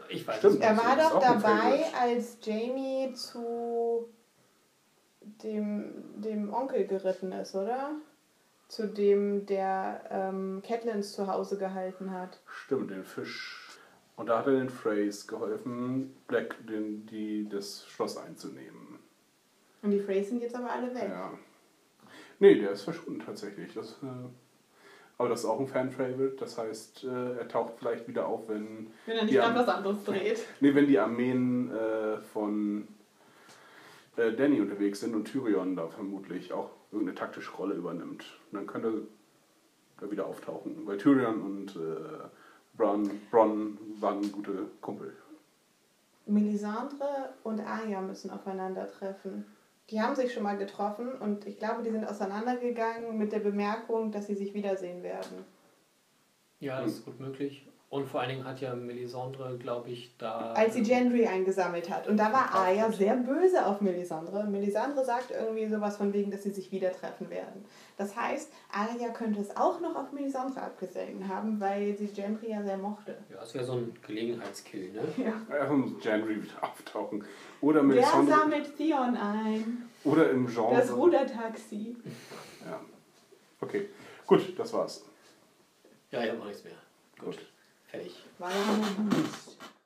Ich weiß Stimmt. es Er nicht. war ist doch dabei, als Jamie zu dem, dem Onkel geritten ist, oder? Zu dem, der ähm, Catelyn's zu Hause gehalten hat. Stimmt, den Fisch. Und da hat er den Freys geholfen, Black den, die, das Schloss einzunehmen. Und die Freys sind jetzt aber alle weg. Ja. Nee, der ist verschwunden tatsächlich. Das, äh, aber das ist auch ein Fan-Favorite. Das heißt, äh, er taucht vielleicht wieder auf, wenn, Wenn er nicht an was anderes dreht. nee, wenn die Armeen äh, von äh, Danny unterwegs sind und Tyrion da vermutlich auch irgendeine taktische Rolle übernimmt. Und dann könnte er wieder auftauchen. Weil Tyrion und äh, Bronn, Bronn waren gute Kumpel. Melisandre und Arya müssen aufeinandertreffen. Die haben sich schon mal getroffen und ich glaube, die sind auseinandergegangen mit der Bemerkung, dass sie sich wiedersehen werden. Ja, das ist gut möglich. Und vor allen Dingen hat ja Melisandre, glaube ich, da. Als sie ähm, Gendry eingesammelt hat. Und da war Arya sehr böse auf Melisandre. Melisandre sagt irgendwie sowas von wegen, dass sie sich wieder treffen werden. Das heißt, Arya könnte es auch noch auf Melisandre abgesehen haben, weil sie Gendry ja sehr mochte. Ja, das wäre so ein Gelegenheitskill, ne? Ja. Muss Gendry wieder auftauchen. Oder Wer Melisandre. sammelt Theon ein? Oder im Genre. Das Rudertaxi. Ja. Okay, gut, das war's. Ja, ich habe noch nichts mehr. Gut. Fertig. Ja nur gut.